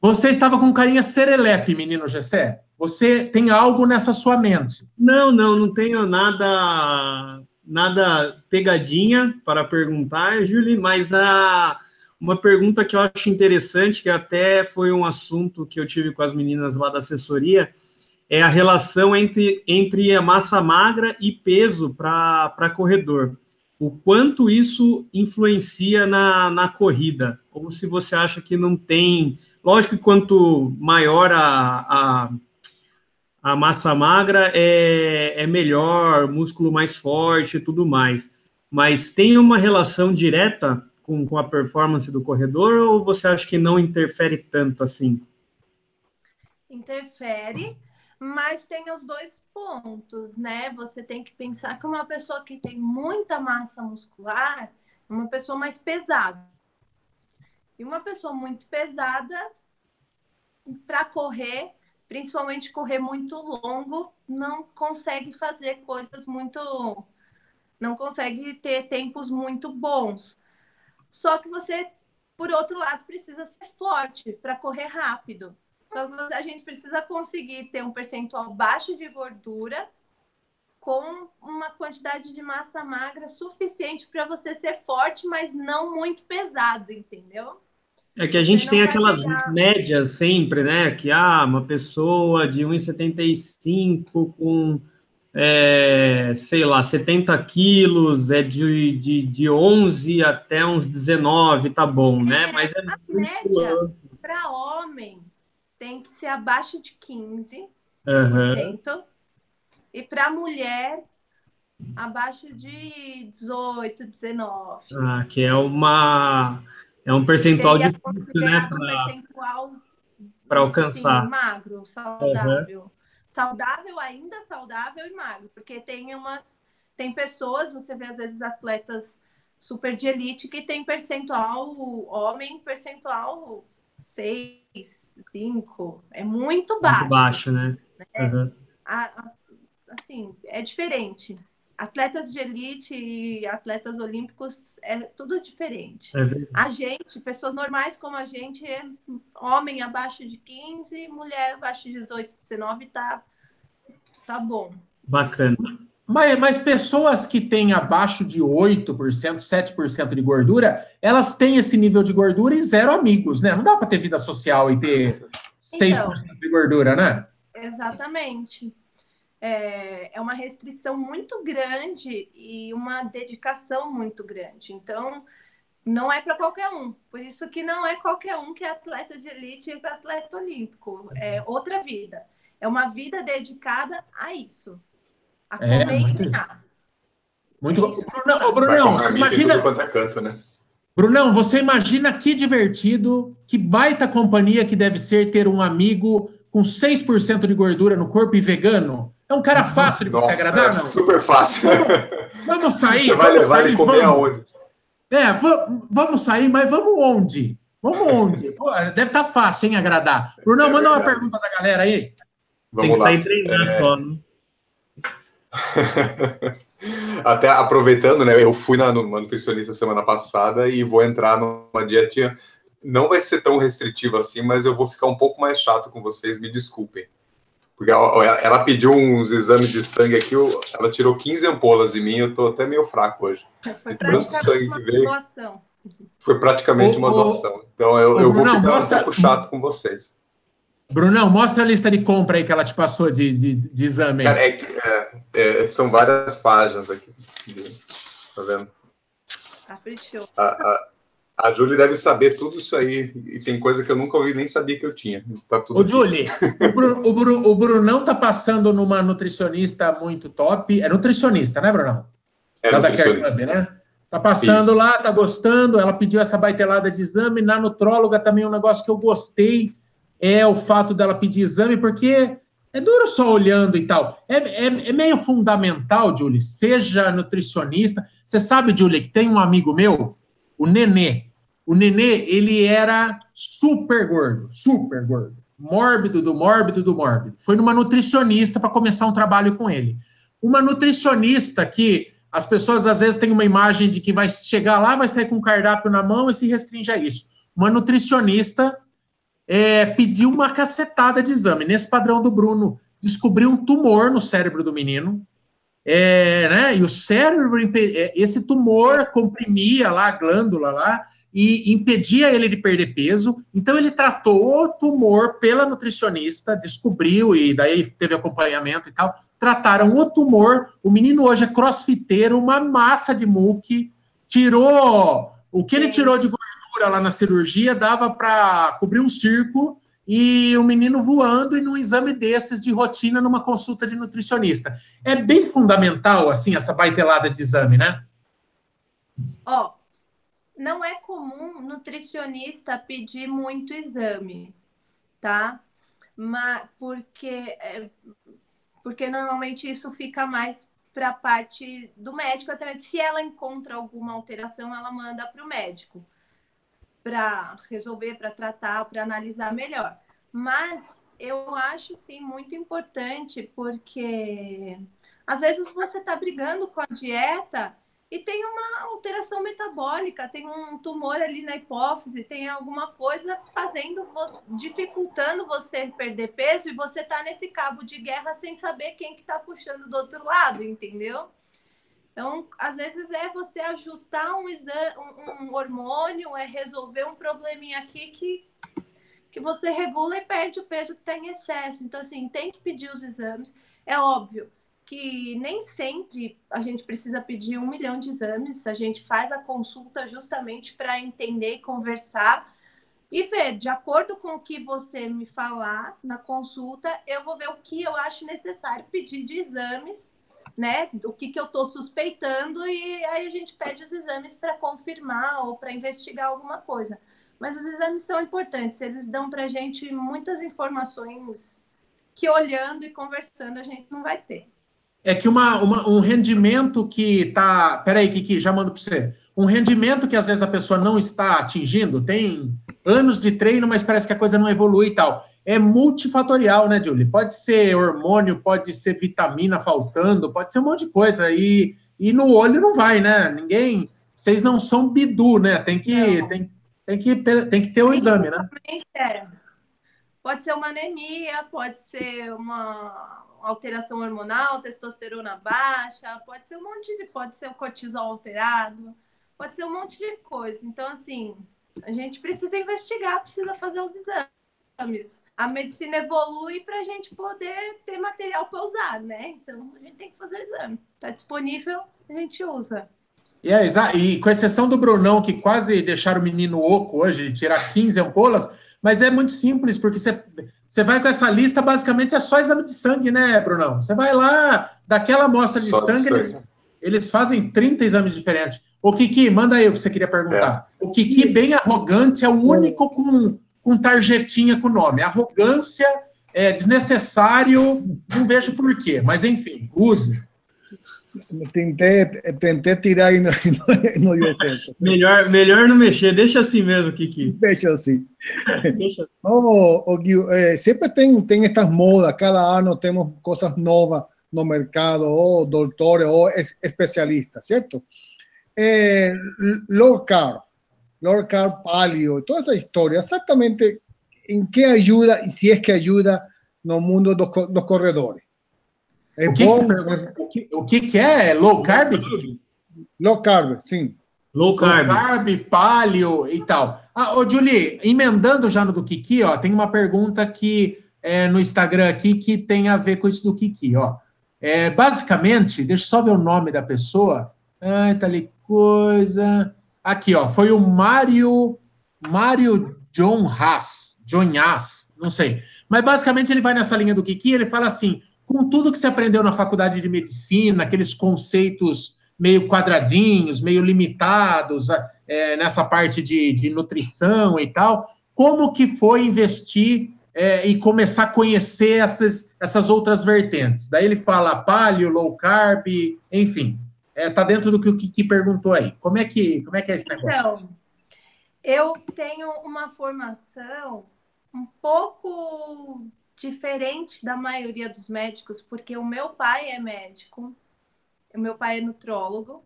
Você estava com carinha serelepe, menino Gessé? Você tem algo nessa sua mente? Não, não, não tenho nada nada pegadinha para perguntar, Julie, mas a uma pergunta que eu acho interessante, que até foi um assunto que eu tive com as meninas lá da assessoria, é a relação entre, entre a massa magra e peso para corredor. O quanto isso influencia na, na corrida? Ou se você acha que não tem Lógico que quanto maior a, a, a massa magra, é, é melhor, músculo mais forte e tudo mais. Mas tem uma relação direta com, com a performance do corredor ou você acha que não interfere tanto assim? interfere, mas tem os dois pontos, né? Você tem que pensar que uma pessoa que tem muita massa muscular é uma pessoa mais pesada. E uma pessoa muito pesada, para correr, principalmente correr muito longo, não consegue fazer coisas muito. não consegue ter tempos muito bons. Só que você, por outro lado, precisa ser forte para correr rápido. Só que a gente precisa conseguir ter um percentual baixo de gordura com uma quantidade de massa magra suficiente para você ser forte, mas não muito pesado, entendeu? É que a gente tem aquelas pegar... médias sempre, né? Que ah, uma pessoa de 1,75 com, é, sei lá, 70 quilos, é de, de, de 11 até uns 19, tá bom, né? É, Mas é a média para homem tem que ser abaixo de 15%. Uhum. E para mulher, abaixo de 18, 19. Ah, que é uma é um percentual de né, para alcançar. Sim, magro, saudável. Uhum. Saudável, ainda saudável e magro, porque tem umas tem pessoas, você vê às vezes atletas super de elite que tem percentual homem, percentual 6, 5, é muito baixo. Muito baixo, né? Uhum. A, a, assim, é diferente. Atletas de elite e atletas olímpicos é tudo diferente. É a gente, pessoas normais como a gente, é homem abaixo de 15, mulher abaixo de 18, 19, tá, tá bom. Bacana. Mas, mas pessoas que têm abaixo de 8%, 7% de gordura, elas têm esse nível de gordura e zero amigos, né? Não dá para ter vida social e ter 6% então, de gordura, né? Exatamente é, é uma restrição muito grande e uma dedicação muito grande. Então, não é para qualquer um. Por isso que não é qualquer um que é atleta de elite e atleta olímpico. É outra vida. É uma vida dedicada a isso. A é, comer muito... e. Muito é Brunão, Brunão você imagina. É canto, né? Brunão, você imagina que divertido, que baita companhia que deve ser ter um amigo com 6% de gordura no corpo e vegano? É um cara fácil de você agradar, é não? Super fácil. Vamos, vamos sair. Você vai levar ele comer vamos. aonde? É, vamos sair, mas vamos onde? Vamos onde? Pô, deve estar tá fácil, hein, agradar. Bruno, é manda verdade. uma pergunta da galera aí. Vamos Tem que lá. sair treinando é... só, né? Até aproveitando, né? Eu fui na numa nutricionista semana passada e vou entrar numa dietinha. Não vai ser tão restritiva assim, mas eu vou ficar um pouco mais chato com vocês, me desculpem. Porque ela, ela, pediu uns exames de sangue aqui, ela tirou 15 ampolas em mim, eu tô até meio fraco hoje. Foi tanto sangue que veio. Doação. Foi praticamente uma doação. Então eu, eu vou ficar mostra... um pouco chato com vocês. Brunão, mostra a lista de compra aí que ela te passou de, de, de exame. Cara, é, é, é, são várias páginas aqui. Tá vendo? Caprichou. A, a, a Julie deve saber tudo isso aí. E tem coisa que eu nunca ouvi nem sabia que eu tinha. Tá tudo Ô, Julie, o, Bru, o, Bru, o Brunão tá passando numa nutricionista muito top. É nutricionista, né, Brunão? É Lá nutricionista. Club, né? Tá passando isso. lá, tá gostando. Ela pediu essa baitelada de exame. Na nutróloga também um negócio que eu gostei é o fato dela pedir exame, porque é duro só olhando e tal. É, é, é meio fundamental, Julie, seja nutricionista. Você sabe, Julie, que tem um amigo meu, o Nenê. O Nenê, ele era super gordo, super gordo. Mórbido do mórbido do mórbido. Foi numa nutricionista para começar um trabalho com ele. Uma nutricionista que as pessoas às vezes têm uma imagem de que vai chegar lá, vai sair com um cardápio na mão e se restringe a isso. Uma nutricionista é, pediu uma cacetada de exame. Nesse padrão do Bruno, descobriu um tumor no cérebro do menino. É, né, e o cérebro, é, esse tumor comprimia lá a glândula lá e impedia ele de perder peso. Então ele tratou o tumor pela nutricionista, descobriu e daí teve acompanhamento e tal. Trataram o tumor. O menino hoje é crossfiteiro, uma massa de muque, tirou o que ele tirou de lá na cirurgia dava para cobrir um circo e o menino voando e num exame desses de rotina numa consulta de nutricionista. É bem fundamental assim essa baitelada de exame, né? Ó, oh não é comum nutricionista pedir muito exame, tá? mas porque, é, porque normalmente isso fica mais para a parte do médico. Até se ela encontra alguma alteração, ela manda para o médico para resolver, para tratar, para analisar melhor. Mas eu acho sim muito importante porque às vezes você está brigando com a dieta e tem uma alteração metabólica, tem um tumor ali na hipófise, tem alguma coisa fazendo você, dificultando você perder peso e você tá nesse cabo de guerra sem saber quem que tá puxando do outro lado, entendeu? Então, às vezes é você ajustar um, um hormônio, é resolver um probleminha aqui que, que você regula e perde o peso que está em excesso. Então, assim, tem que pedir os exames. É óbvio, que nem sempre a gente precisa pedir um milhão de exames, a gente faz a consulta justamente para entender e conversar e ver, de acordo com o que você me falar na consulta, eu vou ver o que eu acho necessário pedir de exames, né? O que, que eu estou suspeitando, e aí a gente pede os exames para confirmar ou para investigar alguma coisa. Mas os exames são importantes, eles dão para a gente muitas informações que olhando e conversando a gente não vai ter. É que uma, uma, um rendimento que está. Peraí, Kiki, já mando para você. Um rendimento que às vezes a pessoa não está atingindo, tem anos de treino, mas parece que a coisa não evolui e tal. É multifatorial, né, Julie? Pode ser hormônio, pode ser vitamina faltando, pode ser um monte de coisa. E, e no olho não vai, né? Ninguém. Vocês não são bidu, né? Tem que, tem, tem, que, tem que ter o um exame, né? É. Pode ser uma anemia, pode ser uma alteração hormonal, testosterona baixa, pode ser um monte de, pode ser o cortisol alterado, pode ser um monte de coisa. Então, assim, a gente precisa investigar, precisa fazer os exames. A medicina evolui para a gente poder ter material para usar, né? Então, a gente tem que fazer o exame. Está disponível, a gente usa. E, é, e com exceção do Brunão, que quase deixaram o menino oco hoje, tirar 15 ampolas, mas é muito simples, porque você, você vai com essa lista, basicamente é só exame de sangue, né, Brunão? Você vai lá, daquela amostra de sangue, de sangue. Eles, eles, fazem 30 exames diferentes. O Kiki, manda aí o que você queria perguntar. É. O Kiki, bem arrogante, é o único com, com tarjetinha com nome. Arrogância é desnecessário, não vejo por quê, mas enfim, use. Tentei, tentei tirar e não, não, deu certo. melhor, melhor não mexer, deixa assim mesmo, Kiki. Deixa assim. deixa. Oh, oh, eh, sempre tem, tem estas modas, cada ano temos coisas novas no mercado, ou doutores, ou es, especialistas, certo? Eh, low carb, low carb paleo, toda essa história, exatamente em que ajuda, e se é que ajuda no mundo dos, corredores. É o, que bom, que o, que, o que, que é? Low carb? Low carb, sim. Low carb. Low carb, paleo e tal. Ah, ô, Julie, emendando já no do Kiki, ó, tem uma pergunta que é, no Instagram aqui que tem a ver com isso do Kiki, ó. É, basicamente, deixa eu só ver o nome da pessoa. Ai, tá ali coisa. Aqui, ó, foi o Mário Mário John Haas, John Haas, não sei. Mas basicamente ele vai nessa linha do Kiki, ele fala assim: com tudo que você aprendeu na faculdade de medicina, aqueles conceitos meio quadradinhos, meio limitados é, nessa parte de, de, nutrição e tal, como que foi investir é, e começar a conhecer essas, essas outras vertentes? Daí ele fala paleo, low carb, enfim, é, tá dentro do que o Kiki perguntou aí. Como é que, como é, que é esse negócio? Então, eu tenho uma formação um pouco diferente da maioria dos médicos, porque o meu pai é médico, o meu pai é nutrólogo,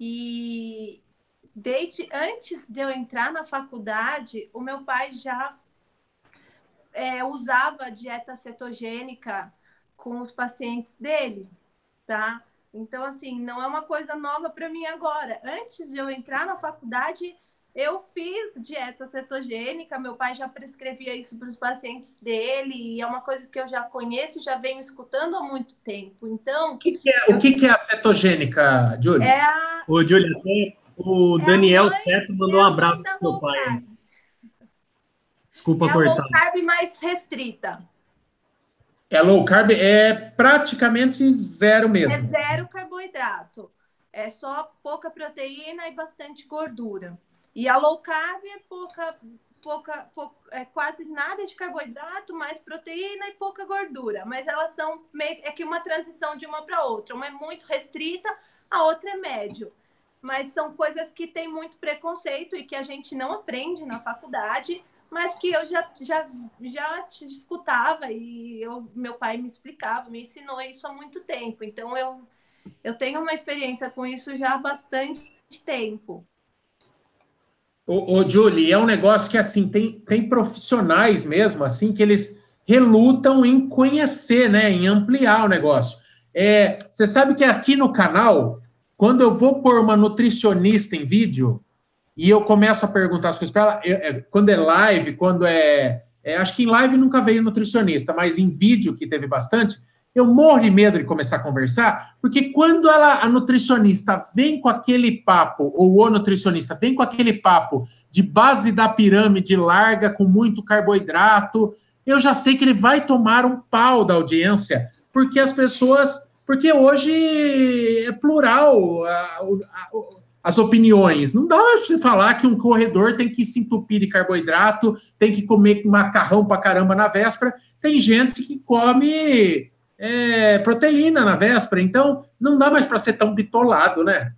e desde antes de eu entrar na faculdade, o meu pai já é, usava dieta cetogênica com os pacientes dele, tá? Então, assim, não é uma coisa nova para mim agora. Antes de eu entrar na faculdade, eu fiz dieta cetogênica, meu pai já prescrevia isso para os pacientes dele, e é uma coisa que eu já conheço, já venho escutando há muito tempo. Então. O que, que é, o que, que é a cetogênica, Júlia? É a... Ô, Júlia, o é Daniel Ceto mandou um abraço para o meu pai. Desculpa é cortar. É a low carb mais restrita. É low carb, é praticamente zero mesmo. É zero carboidrato. É só pouca proteína e bastante gordura. E a low carb é pouca pouca, pouca é, quase nada de carboidrato, mais proteína e pouca gordura. Mas elas são meio, é que uma transição de uma para outra. Uma é muito restrita, a outra é médio. Mas são coisas que têm muito preconceito e que a gente não aprende na faculdade, mas que eu já, já, já escutava e eu, meu pai me explicava, me ensinou isso há muito tempo. Então eu, eu tenho uma experiência com isso já há bastante tempo. Ô, ô, Julie, é um negócio que, assim, tem, tem profissionais mesmo, assim, que eles relutam em conhecer, né, em ampliar o negócio. É, você sabe que aqui no canal, quando eu vou pôr uma nutricionista em vídeo e eu começo a perguntar as coisas para ela, é, quando é live, quando é, é, Acho que em live nunca veio nutricionista, mas em vídeo, que teve bastante, eu morro de medo de começar a conversar, porque quando ela, a nutricionista vem com aquele papo, ou o nutricionista vem com aquele papo de base da pirâmide larga, com muito carboidrato, eu já sei que ele vai tomar um pau da audiência, porque as pessoas. Porque hoje é plural a, a, as opiniões. Não dá para falar que um corredor tem que se entupir de carboidrato, tem que comer macarrão para caramba na véspera. Tem gente que come é, proteína na véspera, então não dá mais para ser tão bitolado, né?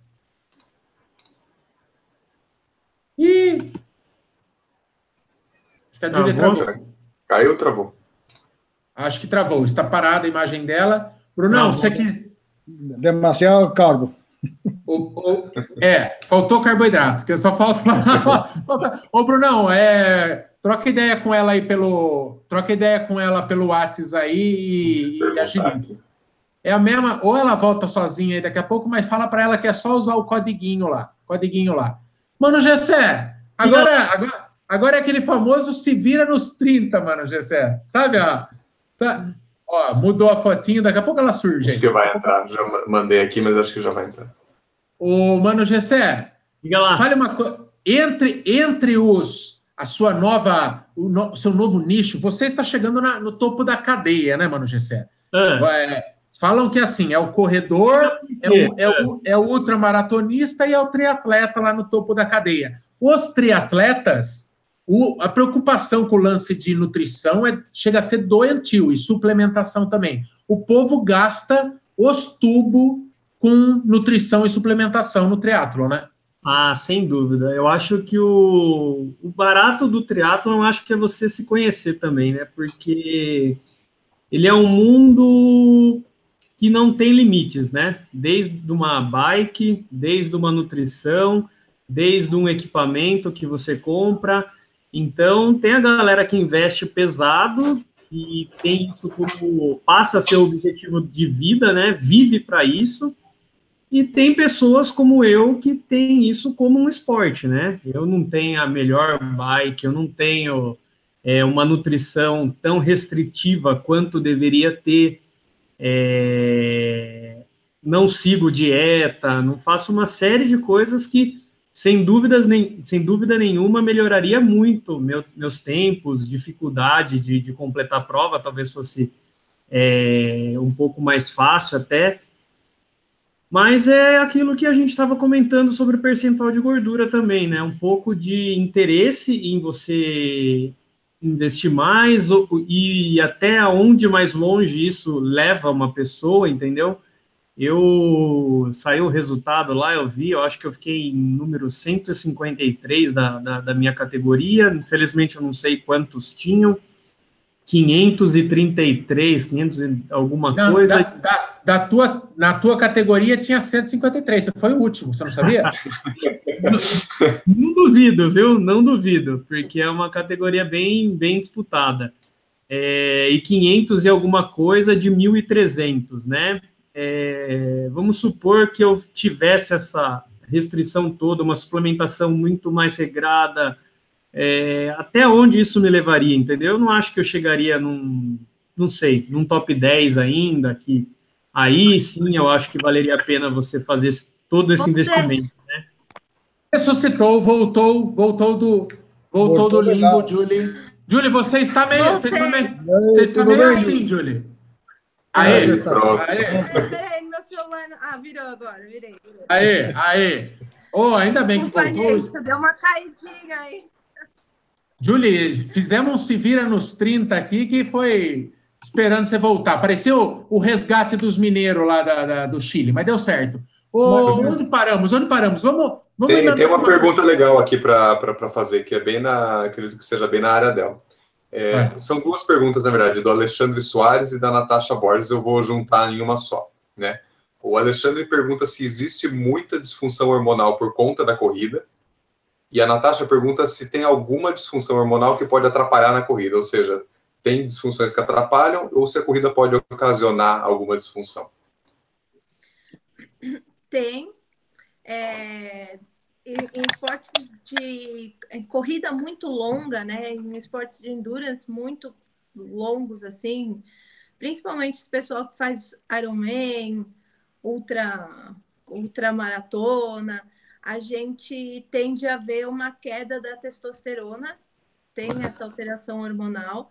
E. Acho que a Júlia travou. Caiu ou travou? Acho que travou. Está parada a imagem dela. Brunão, não, você que. Demasiado carbo. O, o, é, faltou carboidrato, que só falta. falta. Ô, Brunão, é, troca ideia com ela aí pelo. Troca ideia com ela pelo WhatsApp aí e, e agiliza. É a mesma, ou ela volta sozinha aí daqui a pouco, mas fala para ela que é só usar o codiguinho lá. Codiguinho lá. Mano, Gessé, agora, agora, agora é aquele famoso se vira nos 30, mano, Gessé. Sabe, ó? Tá, ó, mudou a fotinho, daqui a pouco ela surge. Acho que vai entrar. Já mandei aqui, mas acho que já vai entrar. Ô, mano, Gessé, Diga lá. fale uma coisa. Entre, entre os a sua nova, o no, seu novo nicho, você está chegando na, no topo da cadeia, né, Mano Gessé? É. É, falam que assim, é o corredor, é o, é, o, é o ultramaratonista e é o triatleta lá no topo da cadeia. Os triatletas, o, a preocupação com o lance de nutrição é, chega a ser doentio e suplementação também. O povo gasta os tubos com nutrição e suplementação no triatlo, né? Ah, sem dúvida. Eu acho que o, o barato do triatlo, acho que é você se conhecer também, né? Porque ele é um mundo que não tem limites, né? Desde uma bike, desde uma nutrição, desde um equipamento que você compra. Então, tem a galera que investe pesado e tem isso como passa a ser o objetivo de vida, né? Vive para isso. E tem pessoas como eu que tem isso como um esporte, né? Eu não tenho a melhor bike, eu não tenho é, uma nutrição tão restritiva quanto deveria ter. É, não sigo dieta, não faço uma série de coisas que, sem, dúvidas, nem, sem dúvida nenhuma, melhoraria muito meu, meus tempos, dificuldade de, de completar a prova, talvez fosse é, um pouco mais fácil até mas é aquilo que a gente estava comentando sobre o percentual de gordura também, né? Um pouco de interesse em você investir mais e até onde mais longe isso leva uma pessoa, entendeu? Eu saiu o resultado lá, eu vi, eu acho que eu fiquei em número 153 da, da, da minha categoria. Infelizmente, eu não sei quantos tinham. 533, 500 e alguma não, coisa. Da, da, da, tua, na tua categoria tinha 153, você foi o último, você não sabia? não duvido, viu? Não duvido, porque é uma categoria bem, bem disputada. É, e 500 e alguma coisa de 1.300, né? É, vamos supor que eu tivesse essa restrição toda, uma suplementação muito mais regrada, é, até onde isso me levaria, entendeu? Eu não acho que eu chegaria num, não sei, num top 10 ainda, que aí sim eu acho que valeria a pena você fazer todo esse investimento, né? Ressuscitou, voltou, voltou do, voltou, voltou do limbo, Julie. Julie, você está meio, você está meio, você está meio assim, Julie. Aê, pronto. Aê. Peraí, meu celular. Ah, virou agora, virei. virei. Aê, aê. Oh, ainda bem que voltou. Deu uma caidinha aí. Julie, fizemos um se vira nos 30 aqui que foi esperando você voltar. Pareceu o resgate dos mineiros lá da, da, do Chile, mas deu certo. Ô, onde paramos? Onde paramos? Vamos. vamos tem, tem uma pergunta legal aqui para fazer, que é bem na. Acredito que seja bem na área dela. É, é. São duas perguntas, na verdade, do Alexandre Soares e da Natasha Borges, eu vou juntar em uma só. Né? O Alexandre pergunta se existe muita disfunção hormonal por conta da corrida, e a Natasha pergunta se tem alguma disfunção hormonal que pode atrapalhar na corrida, ou seja, tem disfunções que atrapalham ou se a corrida pode ocasionar alguma disfunção. Tem. É, em, esportes de em corrida muito longa, né? Em esportes de endurance muito longos, assim, principalmente o pessoal que faz Ironman, ultra, ultramaratona, a gente tende a ver uma queda da testosterona, tem essa alteração hormonal,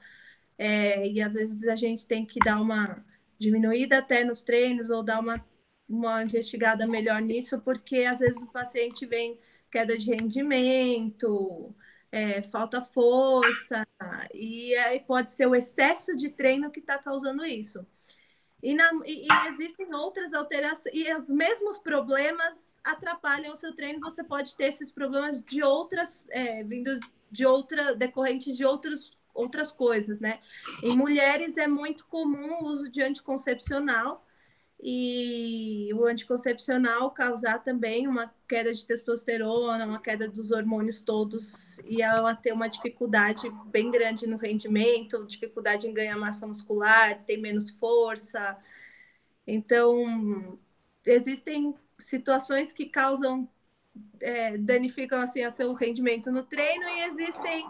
é, e às vezes a gente tem que dar uma diminuída até nos treinos ou dar uma, uma investigada melhor nisso, porque às vezes o paciente vem queda de rendimento, é, falta força, e aí pode ser o excesso de treino que está causando isso. E, na, e, e, existem outras alterações, e os mesmos problemas atrapalham o seu treino. Você pode ter esses problemas de outras, é, de outra, decorrentes de outros, outras coisas, né? Em mulheres é muito comum o uso de anticoncepcional, e o anticoncepcional causar também uma queda de testosterona, uma queda dos hormônios todos, e ela ter uma dificuldade bem grande no rendimento, dificuldade em ganhar massa muscular, ter menos força. Então, existem situações que causam, é, danificam assim o seu rendimento no treino, e existem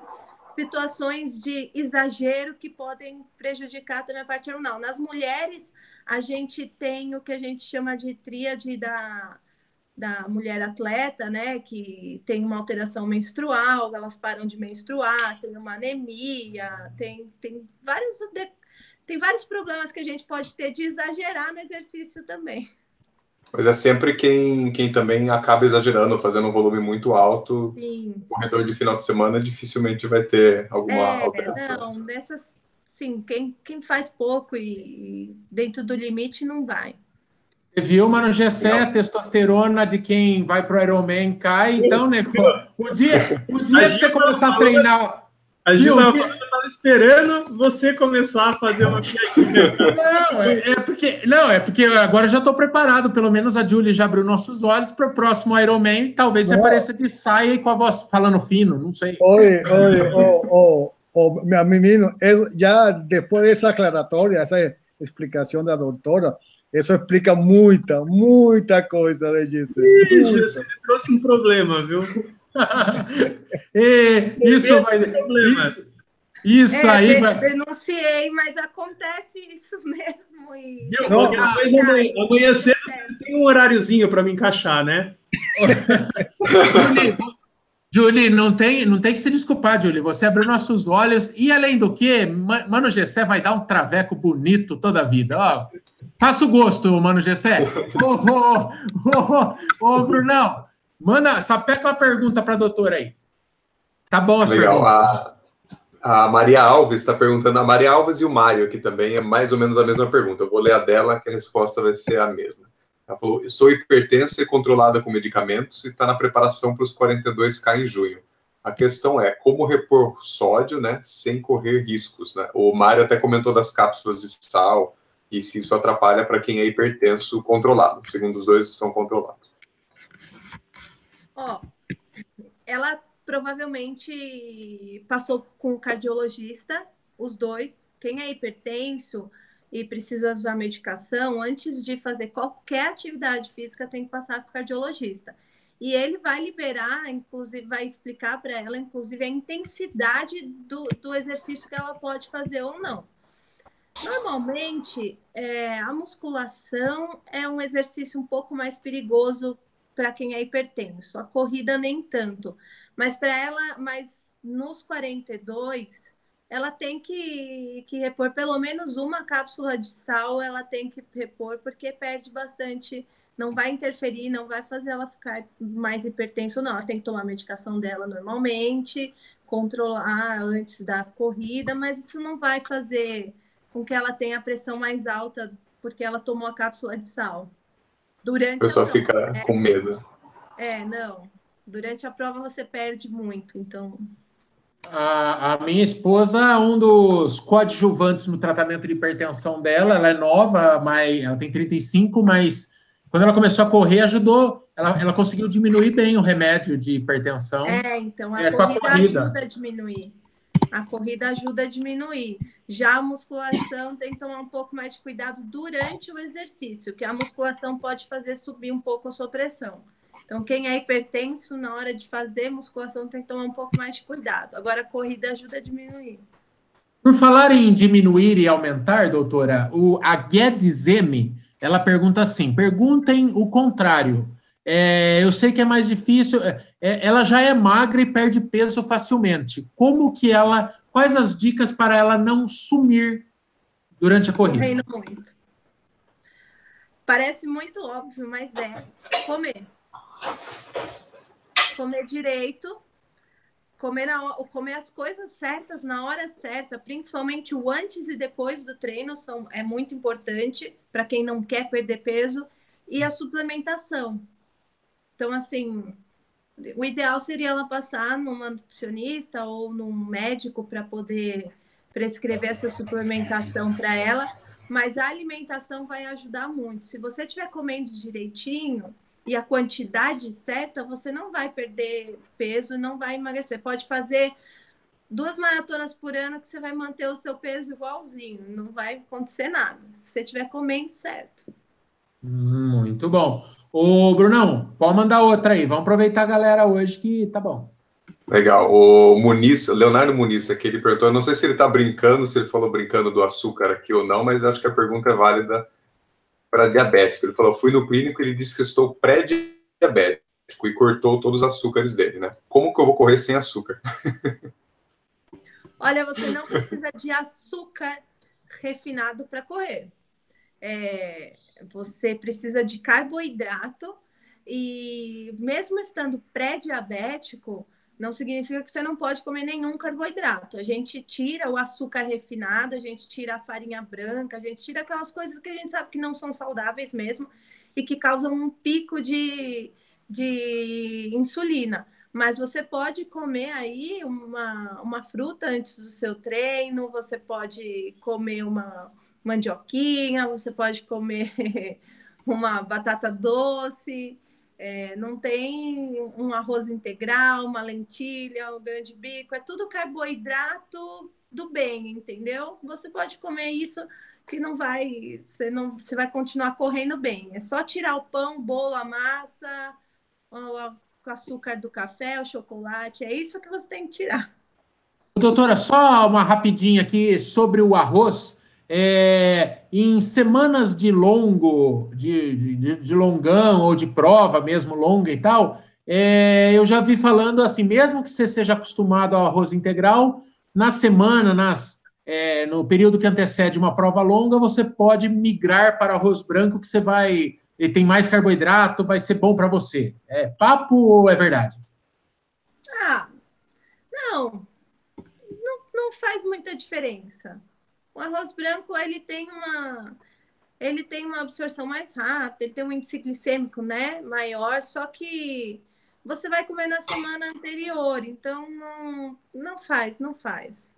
situações de exagero que podem prejudicar também a parte hormonal. Nas mulheres, a gente tem o que a gente chama de tríade da, da mulher atleta, né? Que tem uma alteração menstrual, elas param de menstruar, tem uma anemia, tem, tem vários. Tem vários problemas que a gente pode ter de exagerar no exercício também. Mas é sempre quem, quem também acaba exagerando, fazendo um volume muito alto. Sim. Corredor de final de semana dificilmente vai ter alguma é, alteração. Não, nessas, sim, quem, quem faz pouco e, e dentro do limite não vai. Você viu, mano, Gessé, a testosterona de quem vai pro Ironman cai, então, né? O dia, o dia que você começar a treinar. A gente estava dia... esperando você começar a fazer uma piadinha. Não, é, é porque, não, é porque agora já estou preparado. Pelo menos a Julie já abriu nossos olhos para o próximo Ironman. Talvez você apareça de saia e com a voz falando fino, não sei. Oi, oi, oh, oh o meu menino, já depois dessa aclaratória, essa explicação da doutora, isso explica muita, muita coisa de Gisele. Ixi, você me trouxe um problema, viu? e, isso vai. Isso, isso é, aí vai. Denunciei, mas acontece isso mesmo. E... Não, amanhã, amanhã cedo você tem um horáriozinho para me encaixar, né? Julie, não tem, não tem que se desculpar, Julie. Você abriu nossos olhos e, além do que, Mano Gessé vai dar um traveco bonito toda a vida. Ó, faça o gosto, Mano Gessé. Ô, ô, ô, ô, Brunão, manda, sapeca uma pergunta para a doutora aí. Tá bom as Legal. A, a Maria Alves está perguntando, a Maria Alves e o Mário aqui também, é mais ou menos a mesma pergunta. Eu vou ler a dela, que a resposta vai ser a mesma. Ela falou: sou hipertensa e controlada com medicamentos e está na preparação para os 42K em junho. A questão é como repor sódio, né, sem correr riscos, né? O Mário até comentou das cápsulas de sal e se isso atrapalha para quem é hipertenso controlado. Segundo os dois, são controlados. Ó, oh, ela provavelmente passou com o cardiologista, os dois. Quem é hipertenso e precisa usar medicação, antes de fazer qualquer atividade física, tem que passar com o cardiologista. E ele vai liberar, inclusive, vai explicar para ela, inclusive, a intensidade do, do exercício que ela pode fazer ou não. Normalmente, é, a musculação é um exercício um pouco mais perigoso para quem é hipertenso. A corrida nem tanto. Mas para ela, mas nos 42, ela tem que, que repor pelo menos uma cápsula de sal, ela tem que repor, porque perde bastante, não vai interferir, não vai fazer ela ficar mais hipertenso, não. Ela tem que tomar a medicação dela normalmente, controlar antes da corrida, mas isso não vai fazer com que ela tenha a pressão mais alta porque ela tomou a cápsula de sal. Durante a pessoa fica é, com medo. É, não. Durante a prova você perde muito, então. A, a, minha esposa, um dos coadjuvantes no tratamento de hipertensão dela, ela é nova, mas ela tem 35, mas quando ela começou a correr, ajudou, ela, ela conseguiu diminuir bem o remédio de hipertensão. É, então a, é, corrida, a corrida ajuda a diminuir. A corrida ajuda a diminuir. Já a musculação tem que tomar um pouco mais de cuidado durante o exercício, que a musculação pode fazer subir um pouco a sua pressão. Então, quem é hipertenso, na hora de fazer musculação, tem que tomar um pouco mais de cuidado. Agora, a corrida ajuda a diminuir. Por falar em diminuir e aumentar, doutora, o, a Guedes M, ela pergunta assim, perguntem o contrário. É, eu sei que é mais difícil, é, é ela já é magra e perde peso facilmente. Como que ela, quais as dicas para ela não sumir durante a corrida? Correndo muito. Parece muito óbvio, mas é comer comer direito, comer, na, comer as coisas certas na hora certa, principalmente o antes e depois do treino, são, é muito importante para quem não quer perder peso, e a suplementação. Então, assim, o ideal seria ela passar numa nutricionista ou num médico para poder prescrever essa suplementação para ela, mas a alimentação vai ajudar muito. Se você estiver comendo direitinho, e a quantidade certa, você não vai perder peso, não vai emagrecer. Pode fazer duas maratonas por ano que você vai manter o seu peso igualzinho, não vai acontecer nada, se você estiver comendo certo. Muito bom. Ô, Brunão, pode mandar outra aí. Vamos aproveitar a galera hoje que tá bom. Legal. O Muniz, Leonardo Muniz, aqui ele perguntou, eu não sei se ele tá brincando, se ele falou brincando do açúcar aqui ou não, mas acho que a pergunta é válida para diabético. Ele falou: fui no clínico e ele disse que estou pré-diabético e cortou todos os açúcares dele, né? Como que eu vou correr sem açúcar? Olha, você não precisa de açúcar refinado para correr. É, você precisa de carboidrato e mesmo estando pré-diabético, não significa que você não pode comer nenhum carboidrato. A gente tira o açúcar refinado, a gente tira a farinha branca, a gente tira aquelas coisas que a gente sabe que não são saudáveis mesmo e que causam um pico de, de insulina. Mas você pode comer aí uma, uma fruta antes do seu treino, você pode comer uma mandioquinha, você pode comer uma batata doce. É, não tem um arroz integral, uma lentilha, um grande bico, é tudo carboidrato do bem, entendeu? Você pode comer isso que não vai, você não, você vai continuar correndo bem. É só tirar o pão, bolo, a massa, o, açúcar do café, o chocolate, é isso que você tem que tirar. Doutora, só uma rapidinha aqui sobre o arroz. É, em semanas de longo, de, de, de, longão ou de prova mesmo longa e tal, é, eu já vi falando assim, mesmo que você seja acostumado ao arroz integral, na semana, nas, é, no período que antecede uma prova longa, você pode migrar para arroz branco, que você vai, ele tem mais carboidrato, vai ser bom para você. É papo ou é verdade? Ah, não, não, não faz muita diferença. O arroz branco, ele tem uma ele tem uma absorção mais rápida, ele tem um índice glicêmico, né, maior, só que você vai comer na semana anterior, então não, não faz, não faz.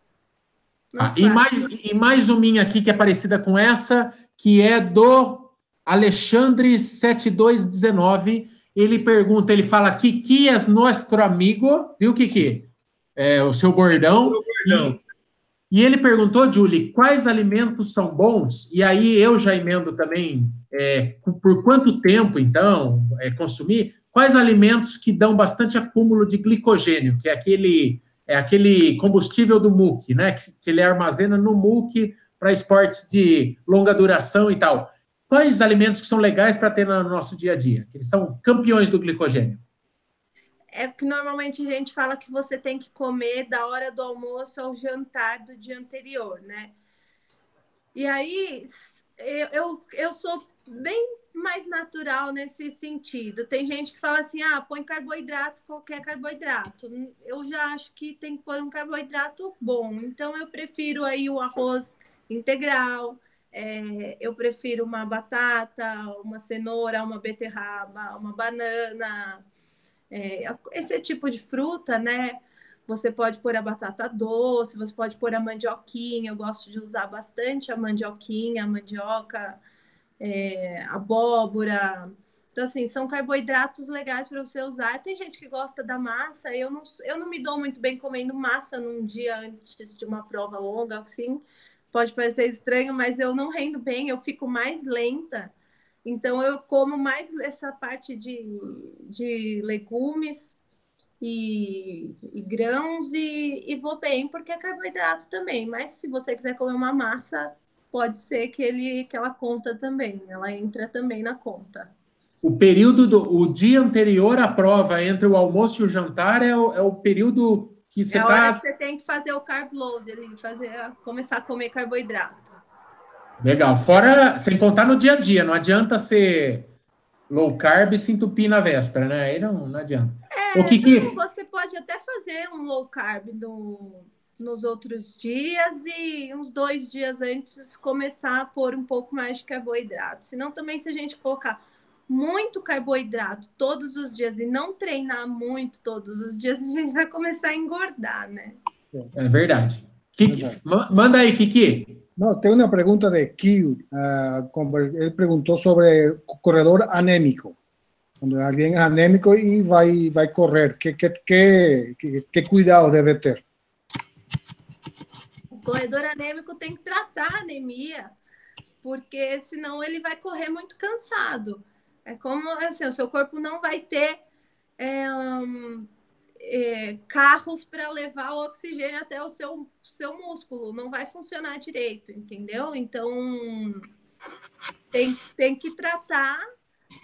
Não ah, faz. E, mais, e mais uma aqui que é parecida com essa, que é do Alexandre 7219. Ele pergunta, ele fala, Kiki é nosso amigo, viu, Kiki? É, o seu bordão. O bordão. E ele perguntou, Julie, quais alimentos são bons? E aí eu já emendo também, é, por quanto tempo, então, é, consumir? Quais alimentos que dão bastante acúmulo de glicogênio, que é aquele, é aquele combustível do MUC, né? Que, que ele armazena no MUC para esportes de longa duração e tal. Quais alimentos que são legais para ter no nosso dia a dia? Que eles são campeões do glicogênio é que normalmente a gente fala que você tem que comer da hora do almoço ao jantar do dia anterior, né? E aí eu, eu, eu sou bem mais natural nesse sentido. Tem gente que fala assim: ah, põe carboidrato, qualquer carboidrato. Eu já acho que tem que pôr um carboidrato bom. Então, eu prefiro aí o arroz integral, é, eu prefiro uma batata, uma cenoura, uma beterraba, uma banana, é, esse tipo de fruta, né? Você pode pôr a batata doce, você pode pôr a mandioquinha. Eu gosto de usar bastante a mandioquinha, a mandioca é, abóbora. Então, assim, são carboidratos legais para você usar. Tem gente que gosta da massa. Eu não, eu não me dou muito bem comendo massa num dia antes de uma prova longa, assim. Pode parecer estranho, mas eu não rendo bem, eu fico mais lenta. Então, eu como mais essa parte de, de legumes e, e grãos e, e, vou bem, porque é carboidrato também. Mas se você quiser comer uma massa, pode ser que, ele, que ela conta também, ela entra também na conta. O período do o dia anterior à prova, entre o almoço e o jantar, é o, é o período que você é a tá... hora que você tem que fazer o carb load fazer, começar a comer carboidrato. Legal. Fora, sem contar no dia a dia, não adianta ser low carb e se entupir na véspera, né? Aí não, não adianta. É, o que, que... Você pode até fazer um low carb no, nos outros dias e uns dois dias antes começar a pôr um pouco mais de carboidrato. Senão também se a gente colocar muito carboidrato todos os dias e não treinar muito todos os dias, a gente vai começar a engordar, né? É verdade. Kiki, manda aí, Kiki. Não, tem uma pergunta de Kio. Uh, ele perguntou sobre corredor anêmico. Quando alguém é anêmico e vai, vai correr, que, que, que, que cuidado deve ter? corredor anêmico tem que tratar a anemia, porque senão ele vai correr muito cansado. É como assim, o seu corpo não vai ter é, um, é, carros para levar o oxigênio até o seu, seu músculo, não vai funcionar direito, entendeu? Então tem, tem que tratar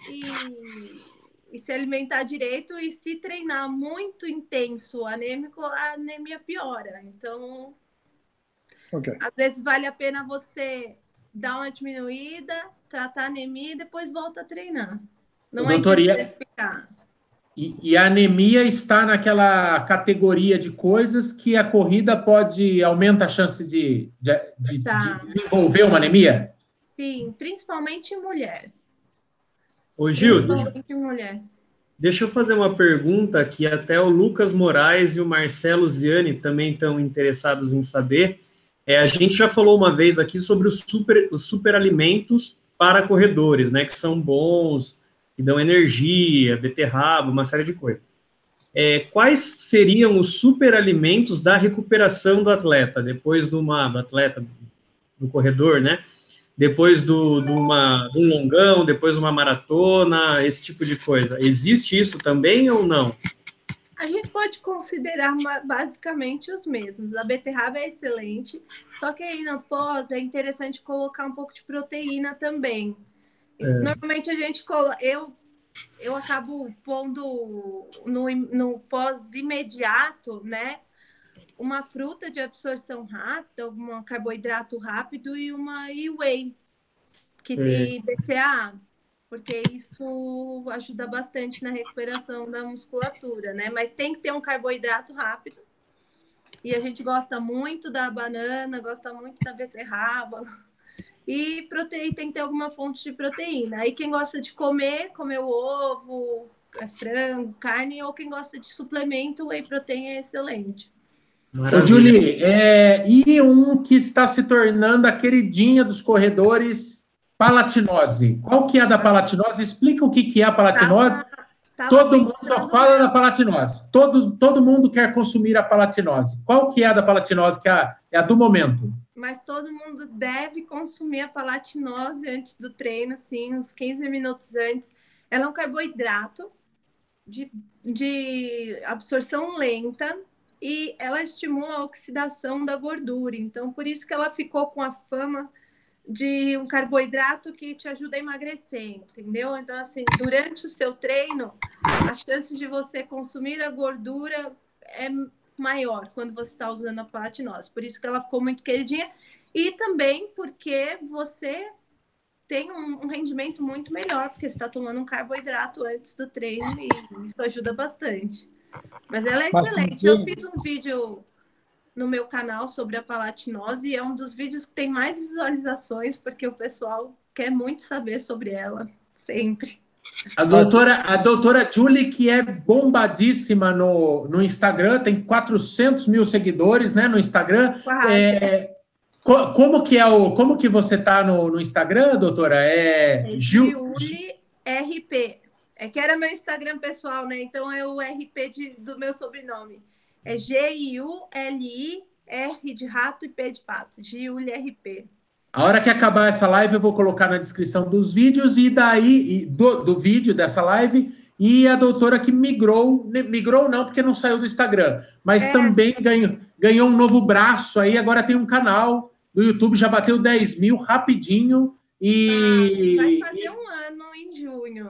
e, e se alimentar direito e se treinar muito intenso anêmico, a anemia piora. Então Okay. Às vezes vale a pena você dar uma diminuída, tratar a anemia e depois volta a treinar. Não Doutoria, é ficar. E, e, a anemia está naquela categoria de coisas que a corrida pode aumenta a chance de, de, de, tá. de desenvolver uma anemia? Sim, principalmente em mulher. Ô, Gil, principalmente em mulher. Deixa eu fazer uma pergunta que até o Lucas Moraes e o Marcelo Ziani também estão interessados em saber. É, a gente já falou uma vez aqui sobre os super, os superalimentos para corredores, né? Que são bons, que dão energia, beterraba, uma série de coisas. É, quais seriam os superalimentos da recuperação do atleta, depois de uma, do atleta, do corredor, né? Depois do, do uma, um longão, depois de uma maratona, esse tipo de coisa. Existe isso também ou não? a gente pode considerar basicamente os mesmos. A beterraba é excelente, só que aí na pós é interessante colocar um pouco de proteína também. É. Normalmente a gente coloca. Eu, eu acabo pondo no, no pós imediato, né? Uma fruta de absorção rápida, um carboidrato rápido e uma whey, que tem BCAA porque isso ajuda bastante na recuperação da musculatura, né? Mas tem que ter um carboidrato rápido. E a gente gosta muito da banana, gosta muito da beterraba. E proteína, tem que ter alguma fonte de proteína. Aí quem gosta de comer, comer o ovo, é frango, carne, ou quem gosta de suplemento, whey protein é excelente. Ô, Julie, é, e um que está se tornando a queridinha dos corredores Palatinose. Qual que é a da palatinose? Explica o que, que é a palatinose. todo mundo só fala da palatinose. Todo, todo mundo quer consumir a palatinose. Qual que é a da palatinose, que é a, é a do momento? Mas todo mundo deve consumir a palatinose antes do treino, assim, uns 15 minutos antes. Ela é um carboidrato de, de absorção lenta e ela estimula a oxidação da gordura. Então, por isso que ela ficou com a fama de um carboidrato que te ajuda a emagrecer, entendeu? Então, assim, durante o seu treino, a chance de você consumir a gordura é maior quando você está usando a palatinose. Por isso que ela ficou muito queridinha. E também porque você tem um, um rendimento muito melhor, porque você está tomando um carboidrato antes do treino e isso ajuda bastante. Mas ela é excelente. Eu fiz um vídeo no meu canal sobre a palatinose e é um dos vídeos que tem mais visualizações, porque o pessoal quer muito saber sobre ela, sempre. A doutora, a doutora Julie, que é bombadíssima no, no Instagram, tem 400 mil seguidores né, no Instagram. É, co- como que é o. Como que você tá no, no Instagram, doutora? É, É Ju, Giuli RP. É que era meu Instagram pessoal, né? Então é o RP de- do meu sobrenome. É G-I-U-L-I R de rato e P de pato. Giuli RP. A hora que acabar essa live, eu vou colocar na descrição dos vídeos e daí do, do vídeo dessa live. E a doutora que migrou, migrou não, porque não saiu do Instagram, mas É. também ganhou, ganhou um novo braço aí, agora tem um canal do YouTube, já bateu 10 mil rapidinho. E, Vai fazer um ano em junho.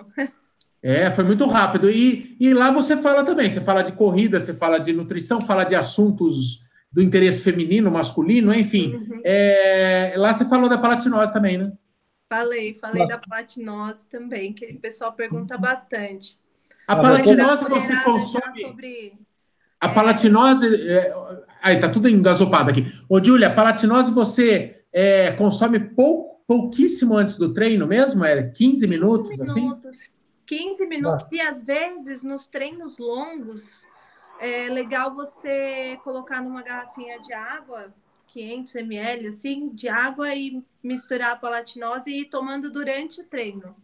É, foi muito rápido. E, e lá você fala também, você fala de corrida, você fala de nutrição, fala de assuntos do interesse feminino, masculino, enfim. Uhum. É, lá você falou da palatinose também, né? Falei, falei Nossa. da platinose também, que o pessoal pergunta bastante. A Ah, palatinose você consome. sobre A palatinose. É, aí, tá tudo engasopado aqui. Ô, Júlia, a palatinose você é, consome pouco, pouquíssimo antes do treino mesmo? É 15 minutos, assim? minutos. 15 minutos Nossa. e às vezes nos treinos longos é legal você colocar numa garrafinha de água, 500 ml assim, de água e misturar a palatinose e ir tomando durante o treino.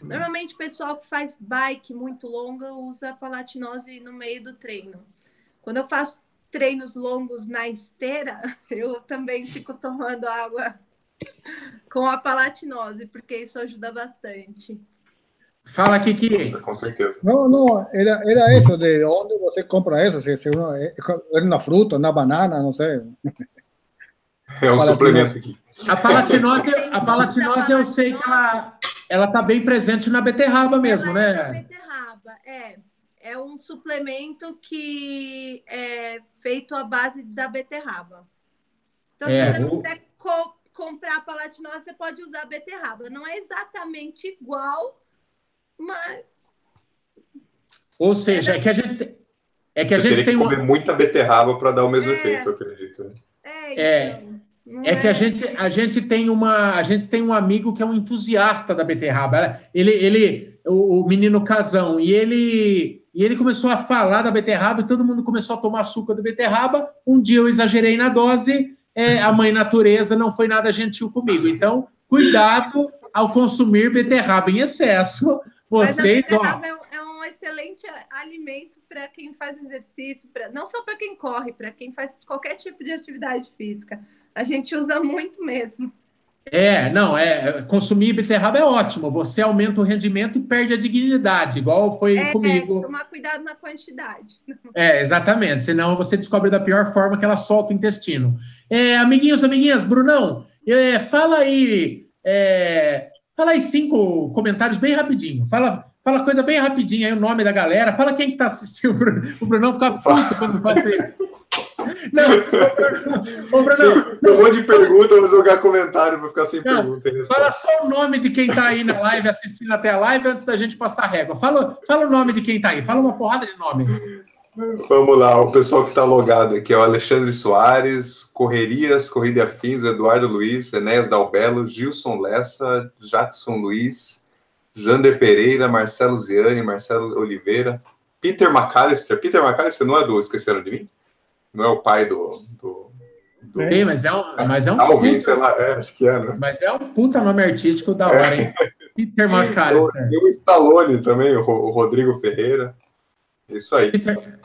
Normalmente o pessoal que faz bike muito longa usa a palatinose no meio do treino. Quando eu faço treinos longos na esteira, eu também fico tomando água com a palatinose, porque isso ajuda bastante. Fala aqui que. Nossa, com certeza. No, no, era, era eso, de dónde você compra si, si uno, eh, era una fruta, una banana, no sé. É um suplemento aqui. A palatinose, a palatinose eu sei que ela, ela tá bem presente na beterraba mesmo, Ela é né? beterraba, é. É um suplemento que é feito à base da beterraba. Então, É, se você o- não quiser co- comprar a palatinose, você pode usar a beterraba. Não é exatamente igual, mas Ou seja, é que a gente tem, é que a Você gente teria que tem comer uma, muita beterraba para dar o mesmo É. efeito, eu acredito. né? é, É. então, não é que a gente, a gente tem uma a gente tem um amigo que é um entusiasta da beterraba. Ele ele o, o menino Casão e ele e ele começou a falar da beterraba e todo mundo começou a tomar açúcar da beterraba. Um dia eu exagerei na dose, é, a mãe natureza não foi nada gentil comigo. Então, cuidado ao consumir beterraba em excesso. Vocês, ó, é um, é um excelente alimento para quem faz exercício, pra, não só para quem corre, para quem faz qualquer tipo de atividade física. A gente usa muito mesmo. É, não, é consumir beterraba é ótimo. Você aumenta o rendimento e perde a dignidade, igual foi É, comigo. tomar cuidado na quantidade. É, exatamente. Senão você descobre da pior forma que ela solta o intestino. É, amiguinhos, amiguinhas, Brunão, é, fala aí, é, fala aí cinco comentários bem rapidinho. Fala, fala coisa bem rapidinho aí, o nome da galera. Fala quem que tá assistindo. O Brunão, o Brunão fica puto quando faz isso. Não, ô, Brunão, um monte de pergunta, eu vou jogar comentário para ficar sem Não, pergunta. Fala só o nome de quem tá aí na live, assistindo até a live, antes da gente passar a régua. Fala, fala o nome de quem tá aí. Fala uma porrada de nome. Vamos lá, o pessoal que está logado aqui é o Alexandre Soares, Correrias, Corrida Afins, o Eduardo Luiz, Enéas Dalbelo, Gilson Lessa, Jackson Luiz, Jander Pereira, Marcelo Ziani, Marcelo Oliveira, Peter McAllister. Peter McAllister não é do Esqueceram de Mim? Não é o pai do. do, do... Mas é um, mas é um Alvin, puta, sei lá, é, acho que é, né? mas é um puta nome artístico da hora, hein? Peter McAllister. E o Stallone também, o Rodrigo Ferreira. Isso aí. Peter-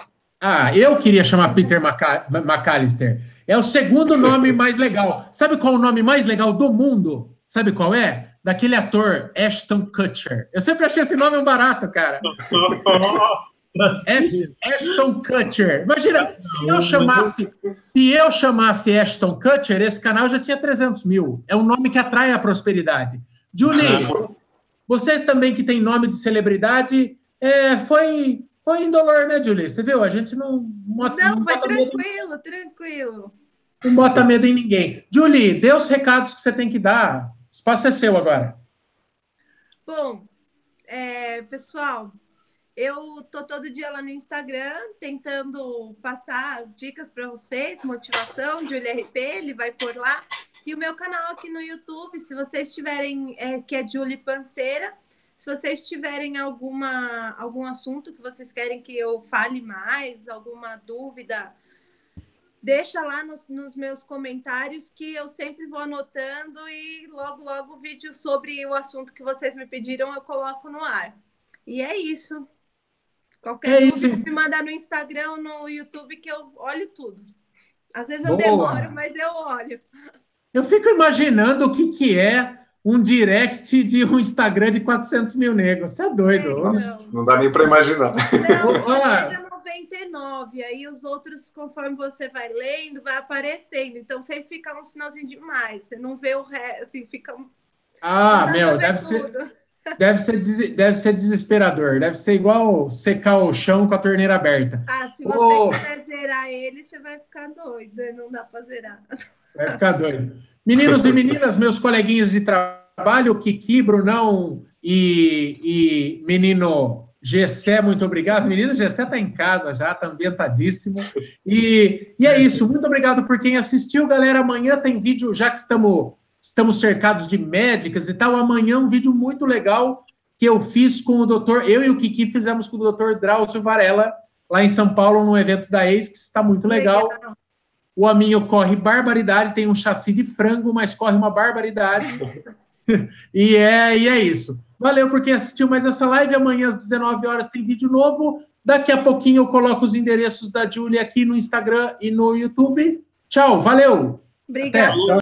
Ah, eu queria chamar Peter Maca- McAllister. É o segundo nome mais legal. Sabe qual é o nome mais legal do mundo? Sabe qual é? Daquele ator Ashton Kutcher. Eu sempre achei esse nome um barato, cara. Ash- Ashton Kutcher. Imagina, se eu chamasse, se eu chamasse Ashton Kutcher, esse canal já tinha 300 mil. É um nome que atrai a prosperidade. Julie, você também que tem nome de celebridade, é, foi, foi indolor, né, Julie? Você viu? A gente não, bota- Não, não foi bota medo, tranquilo, tranquilo. não bota medo em ninguém. Julie, dê os recados que você tem que dar. espaço é seu agora. Bom, é, pessoal, eu tô todo dia lá no Instagram tentando passar as dicas para vocês, motivação, Julia RP, ele vai por lá. E o meu canal aqui no YouTube, se vocês tiverem, é, que é Julie Panceira, se vocês tiverem alguma, algum assunto que vocês querem que eu fale mais, alguma dúvida, deixa lá nos, nos, meus comentários que eu sempre vou anotando e logo, logo o vídeo sobre o assunto que vocês me pediram eu coloco no ar. E é isso. Qualquer é dúvida, me mandar no Instagram no YouTube que eu olho tudo. Às vezes eu Boa. demoro, mas eu olho. Eu fico imaginando o que, que é um direct de um Instagram de 400 mil negros. Você é doido. É, não. não dá nem para imaginar. Não, 99, aí os outros, conforme você vai lendo, vai aparecendo. Então sempre fica um sinalzinho demais. Você não vê o resto, assim, fica. Ah, meu, deve ser. Deve ser, deve ser desesperador. Deve ser igual secar o chão com a torneira aberta. Ah, se você oh. quiser zerar ele, você vai ficar doido. Não dá para zerar. Vai ficar doido. Meninos e meninas, meus coleguinhas de trabalho, Kiki, Brunão e, e menino Gessé, muito obrigado. Menino Gessé está em casa já, está ambientadíssimo. E, e é isso. Muito obrigado por quem assistiu, galera. Amanhã tem vídeo, já que estamos, estamos cercados de médicas e tal. Amanhã um vídeo muito legal que eu fiz com o doutor, eu e o Kiki fizemos com o doutor Drauzio Varela, lá em São Paulo, no evento da ACE, que está muito legal. legal. O Aminho corre barbaridade, tem um chassi de frango, mas corre uma barbaridade. e, é, e é isso. Valeu por quem assistiu mais essa live. Amanhã às 19 horas tem vídeo novo. Daqui a pouquinho eu coloco os endereços da Julia aqui no Instagram e no YouTube. Tchau, valeu! Obrigada.